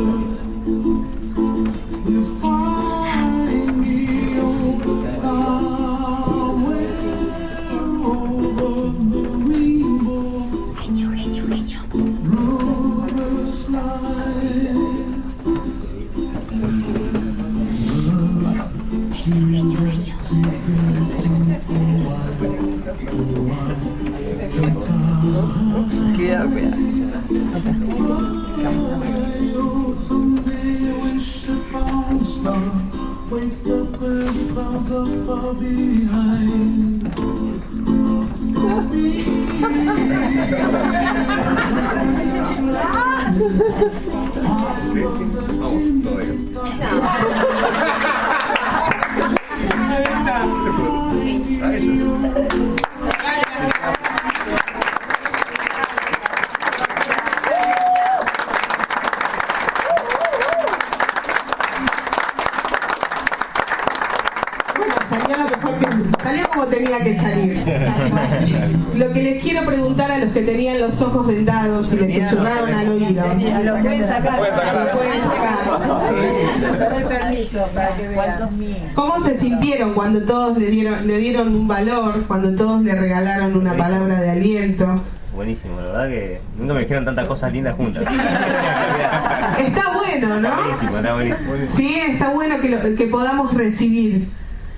cuando todos le dieron, le dieron un valor, cuando todos le regalaron una palabra de aliento? Buenísimo, la verdad que nunca me dijeron tantas cosas lindas juntas. Está bueno, ¿no? Buenísimo, está buenísimo. Sí, está bueno que, lo- que podamos recibir,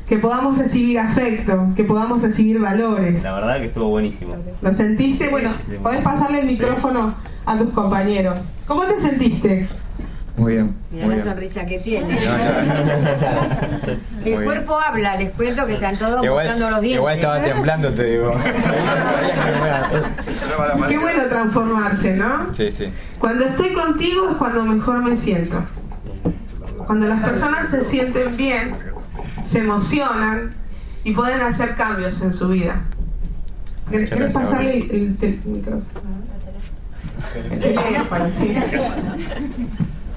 que podamos recibir afecto, que podamos recibir valores. La verdad que estuvo buenísimo. ¿Lo sentiste? Bueno, podés pasarle el micrófono a tus compañeros. ¿Cómo te sentiste? Muy bien. Mira la bien. sonrisa que tiene. Muy El bien. cuerpo habla, les cuento que están todos mostrando los dientes. igual estaba temblando, te digo. Qué bueno transformarse, ¿no? Sí, sí. Cuando estoy contigo es cuando mejor me siento. Cuando las personas se sienten bien, se emocionan y pueden hacer cambios en su vida. ¿Querés pasarle el, el tel- micrófono? El teléfono, sí.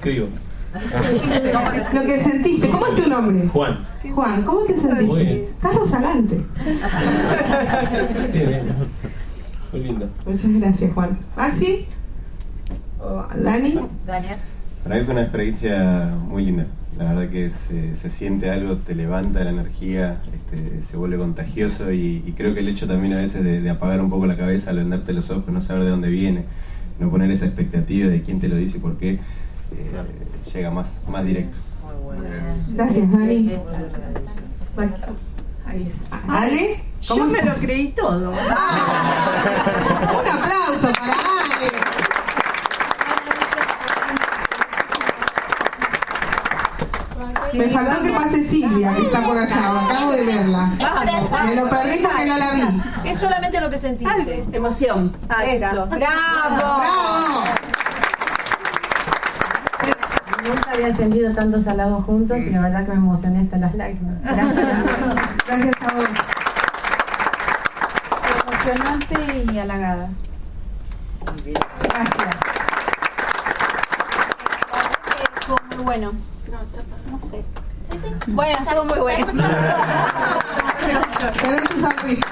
¿Qué digo? Lo que sentiste, ¿cómo es tu nombre? Juan. Juan, ¿cómo te sentiste? Muy bien. Estás rozagante. Bien, bien. Muy lindo. Muchas gracias, Juan. ¿Maxi? ¿O Dani? Daniel. Para mí fue una experiencia muy linda. La verdad que se, se siente algo, te levanta la energía, este, se vuelve contagioso y, y creo que el hecho también a veces de, de apagar un poco la cabeza al venderte los ojos, no saber de dónde viene, no poner esa expectativa de quién te lo dice y por qué, eh, llega más, más directo. Gracias, Dani. Bueno, ahí. ¿Ale? Yo me lo creí todo. Un aplauso para Ale. Me faltó que pase Silvia, que está por allá, acabo de verla. Me lo perdí porque no la vi. Es solamente lo que sentiste. Emoción. Eso. ¡Bravo! ¡Bravo! Nunca había sentido tantos halagos juntos y la verdad que me emocioné hasta las lágrimas. Gracias a vos. Emocionante y halagada. Gracias. Estuvo muy bueno. No, no sé. Sí, sí. Bueno, estuvo muy bueno. Te ven tu sonrisa.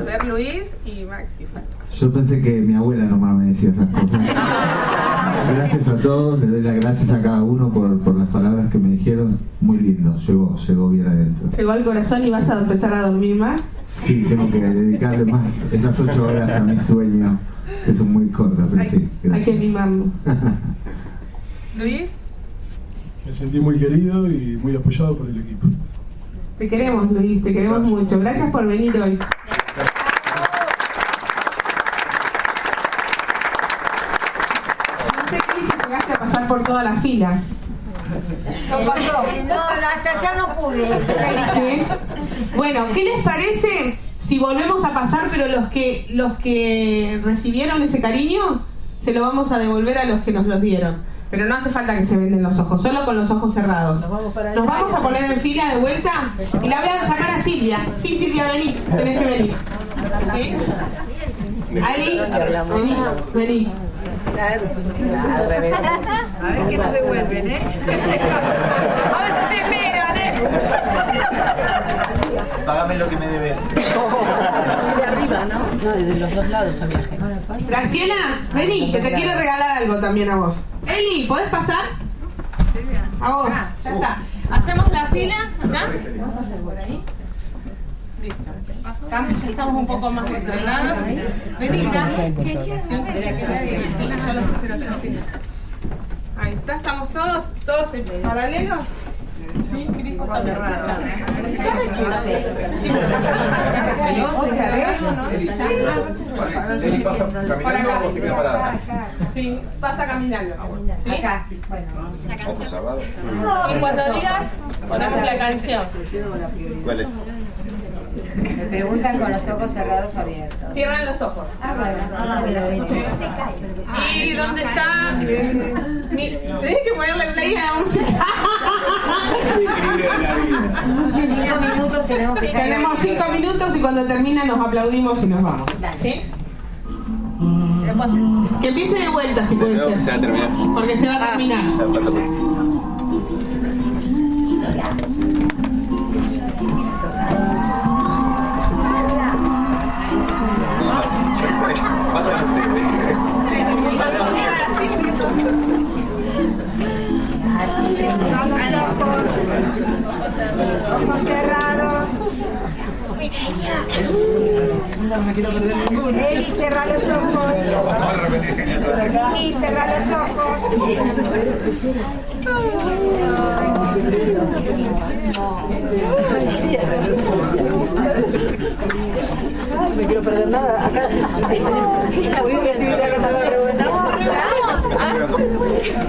A ver, Luis y Maxi. Yo pensé que mi abuela nomás me decía esas cosas. Gracias a todos, les doy las gracias a cada uno por, por las palabras que me dijeron. Muy lindo, llegó, llegó bien adentro. Llegó al corazón y vas a empezar a dormir más. Sí, tengo que dedicarle más esas ocho horas a mi sueño, que son muy cortas, pero sí, Hay gracias. que mimarnos. Luis, Me sentí muy querido y muy apoyado por el equipo. te queremos, Luis, te queremos mucho. Gracias por venir hoy. No sé qué hice, llegaste a pasar por toda la fila. Eh, no, hasta allá no pude. ¿Sí? Bueno, ¿qué les parece si volvemos a pasar, pero los que los que recibieron ese cariño se lo vamos a devolver a los que nos los dieron? Pero no hace falta que se venden los ojos, solo con los ojos cerrados. Nos vamos a poner en fila de vuelta y la voy a llamar a Silvia. Sí, Silvia, vení, tenés que venir. ¿Sí? Ali, vení, vení. Al revés. A ver qué nos devuelven, ¿eh? A ver si se miran, ¿eh? Págame lo que me debes. De arriba, ¿no? No, desde los dos lados había gente. Graciela, vení, que te quiero regalar algo también a vos. Eli, ¿podés pasar? A vos, ya está. Hacemos la fila acá. Listo. Estamos, estamos un poco más desordenados. Vení, ya. Ahí está, estamos todos, todos en paralelo. Sí, Crispo está cerrado. Otra vez. Eri pasa caminando o se queda parada. Sí, pasa caminando. ¿Sí? Acá, bueno. Ojos cerrados. Y cuando digas, ponemos la canción. ¿Cuál es? Me preguntan con los ojos cerrados o abiertos. Cierran los ojos. Ah, bueno. Ah. ¿Y dónde está? Tenés que ponerle play a la música. Cinco minutos tenemos que Tenemos cinco minutos y cuando termina nos aplaudimos y nos vamos. ¿Sí? Que empiece de vuelta si puede ser. Se va a terminar. Porque se va a terminar. Ojos cerrados. No me quiero perder ninguno. Eli, cerra los ojos. Y cerra los No me quiero perder nada. Acá está la revuelta.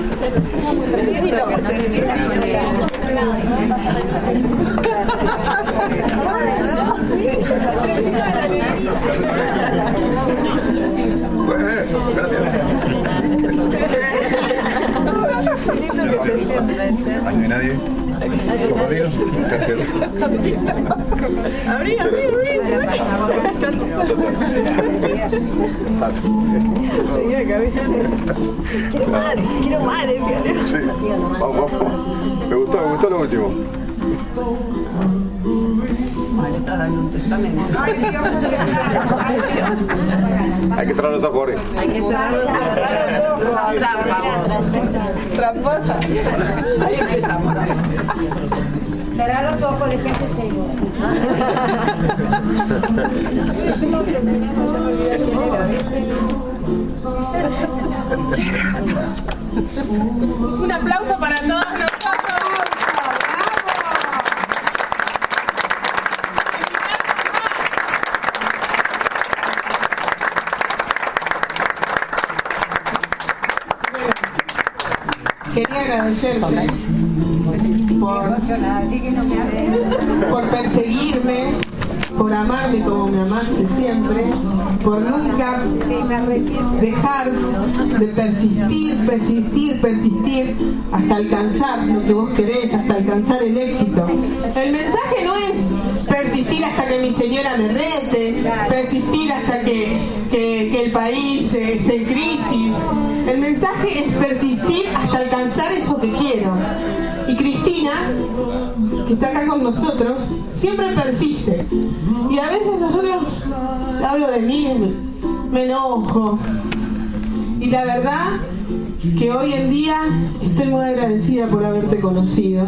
No hay nadie. Cocodrilos. Gracias. Abrí, abrí, abrí. Quiero más, quiero más, decía Leo. Sí. Vamos, vamos. Me gustó, me gustó lo último. Está dando un testamento. Hay que cerrar los ojos. Hay que cerrar los ojos. Tramposa. Ahí empezamos. Cerrar los ojos, déjense seguir. Un aplauso para todos nosotros. Quería agradecerte por, perseguirme, por amarme como me amaste siempre, por nunca dejar de persistir, persistir, persistir hasta alcanzar lo que vos querés, hasta alcanzar el éxito. El mensaje no es persistir hasta que mi señora me rete, persistir hasta que, que- que el país esté en crisis. El mensaje es persistir hasta alcanzar eso que quiero. Y Cristina, que está acá con nosotros, siempre persiste. Y a veces nosotros, hablo de mí, me, me enojo. Y la verdad que hoy en día estoy muy agradecida por haberte conocido,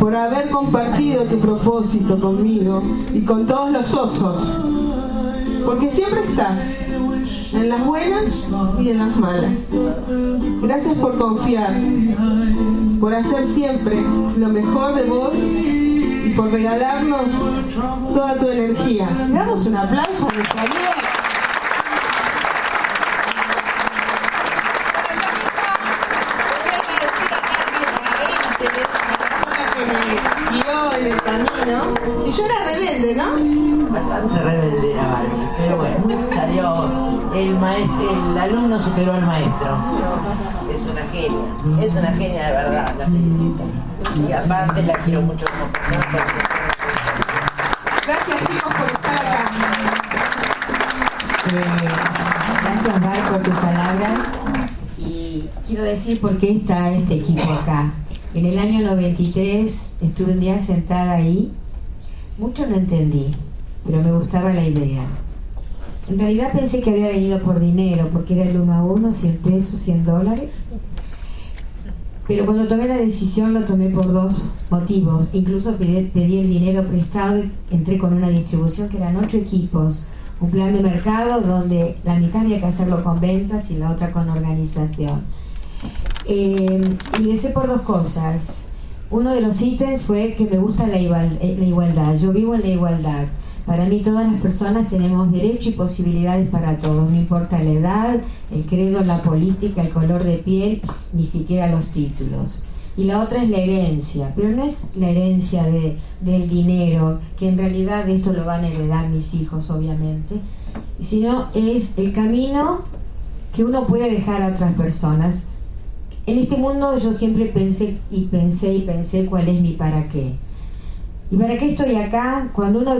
por haber compartido tu propósito conmigo y con todos los osos. Porque siempre estás, en las buenas y en las malas. Gracias por confiar, por hacer siempre lo mejor de vos y por regalarnos toda tu energía. Damos un aplauso a alumno superó al maestro. Es una genia, es una genia de verdad, la felicito. Y aparte la quiero mucho como persona porque Gracias chicos por estar acá. Eh, gracias, Val, por tus palabras. Y quiero decir por qué está este equipo acá. En el año 93 estuve un día sentada ahí. Mucho no entendí, pero me gustaba la idea. En realidad pensé que había venido por dinero, porque era el uno a uno, 100 pesos, 100 dólares. Pero cuando tomé la decisión lo tomé por dos motivos. Incluso pedí, el dinero prestado y entré con una distribución que eran ocho equipos. Un plan de mercado donde la mitad había que hacerlo con ventas y la otra con organización. Eh, ingresé por dos cosas. Uno de los ítems fue que me gusta la, igual- eh, la igualdad. Yo vivo en la igualdad. Para mí todas las personas tenemos derecho y posibilidades para todos, no importa la edad, el credo, la política, el color de piel, ni siquiera los títulos. Y la otra es la herencia, pero no es la herencia de, del dinero, que en realidad esto lo van a heredar mis hijos, obviamente, sino es el camino que uno puede dejar a otras personas. En este mundo yo siempre pensé y pensé y pensé cuál es mi para qué. ¿Y para qué estoy acá? Cuando uno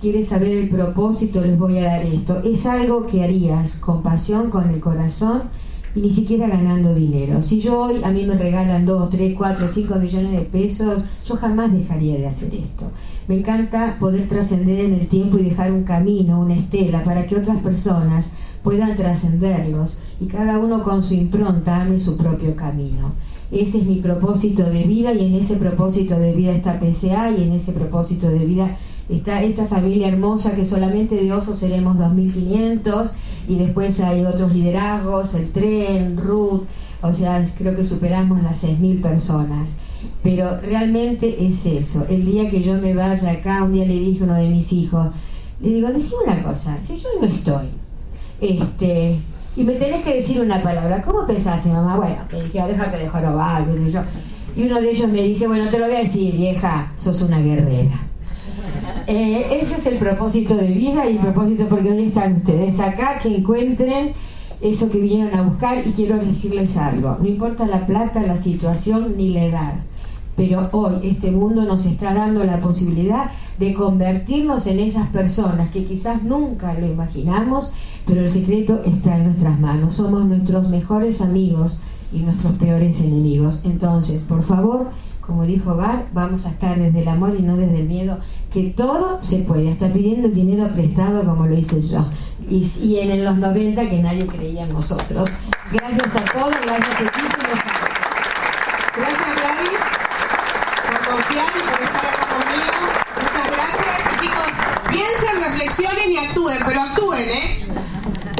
quiere saber el propósito, les voy a dar esto. Es algo que harías con pasión, con el corazón y ni siquiera ganando dinero. Si yo hoy a mí me regalan 2, 3, 4, 5 millones de pesos, yo jamás dejaría de hacer esto. Me encanta poder trascender en el tiempo y dejar un camino, una estela, para que otras personas puedan trascenderlos y cada uno con su impronta ame su propio camino. Ese es mi propósito de vida y en ese propósito de vida está PCA y en ese propósito de vida está esta familia hermosa que solamente de oso seremos 2.500 y después hay otros liderazgos, el tren, Ruth, o sea, creo que superamos las 6.000 personas. Pero realmente es eso. El día que yo me vaya acá, un día le dije a uno de mis hijos, le digo, decime una cosa, si yo no estoy, este, y me tenés que decir una palabra, ¿cómo pensás, mamá? Bueno, me dije, déjate de jorobar, qué sé yo. Y uno de ellos me dice, bueno, te lo voy a decir, vieja, sos una guerrera. Eh, ese es el propósito de vida y el propósito porque hoy están ustedes acá, que encuentren eso que vinieron a buscar y quiero decirles algo, no importa la plata, la situación ni la edad, pero hoy este mundo nos está dando la posibilidad de convertirnos en esas personas que quizás nunca lo imaginamos, pero el secreto está en nuestras manos, somos nuestros mejores amigos y nuestros peores enemigos. Entonces, por favor, como dijo Bar, vamos a estar desde el amor y no desde el miedo, que todo se puede, hasta pidiendo el dinero prestado como lo hice yo. Y, y en los 90 que nadie creía en nosotros. Gracias a todos, gracias equipo. Gracias Gladys por confiar y por estar acá conmigo. Muchas gracias. Chicos, piensen, reflexionen y actúen, pero actúen, ¿eh?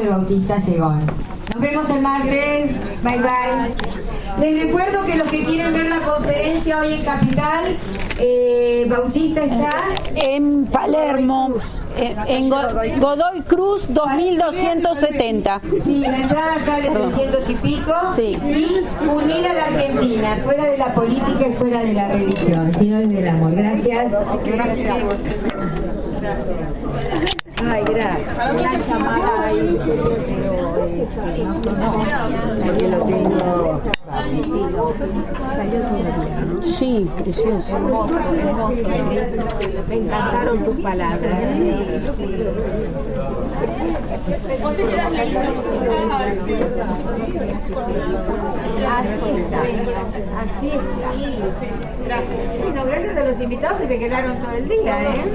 Bautista Segón. Nos vemos el martes. Bye bye. Les recuerdo que los que quieren ver la conferencia hoy en Capital, eh, Bautista está en Palermo, en, en Godoy Cruz 2270. Sí, la entrada sale 300 y pico. Sí. Y unir a la Argentina, fuera de la política y fuera de la religión, sino desde el amor. Gracias. Ay, gracias. Una llamada ahí. Sí, precioso. Me encantaron tus palabras. Así está. Así está. Gracias. Bueno, gracias a los invitados que se quedaron todo el día, ¿eh?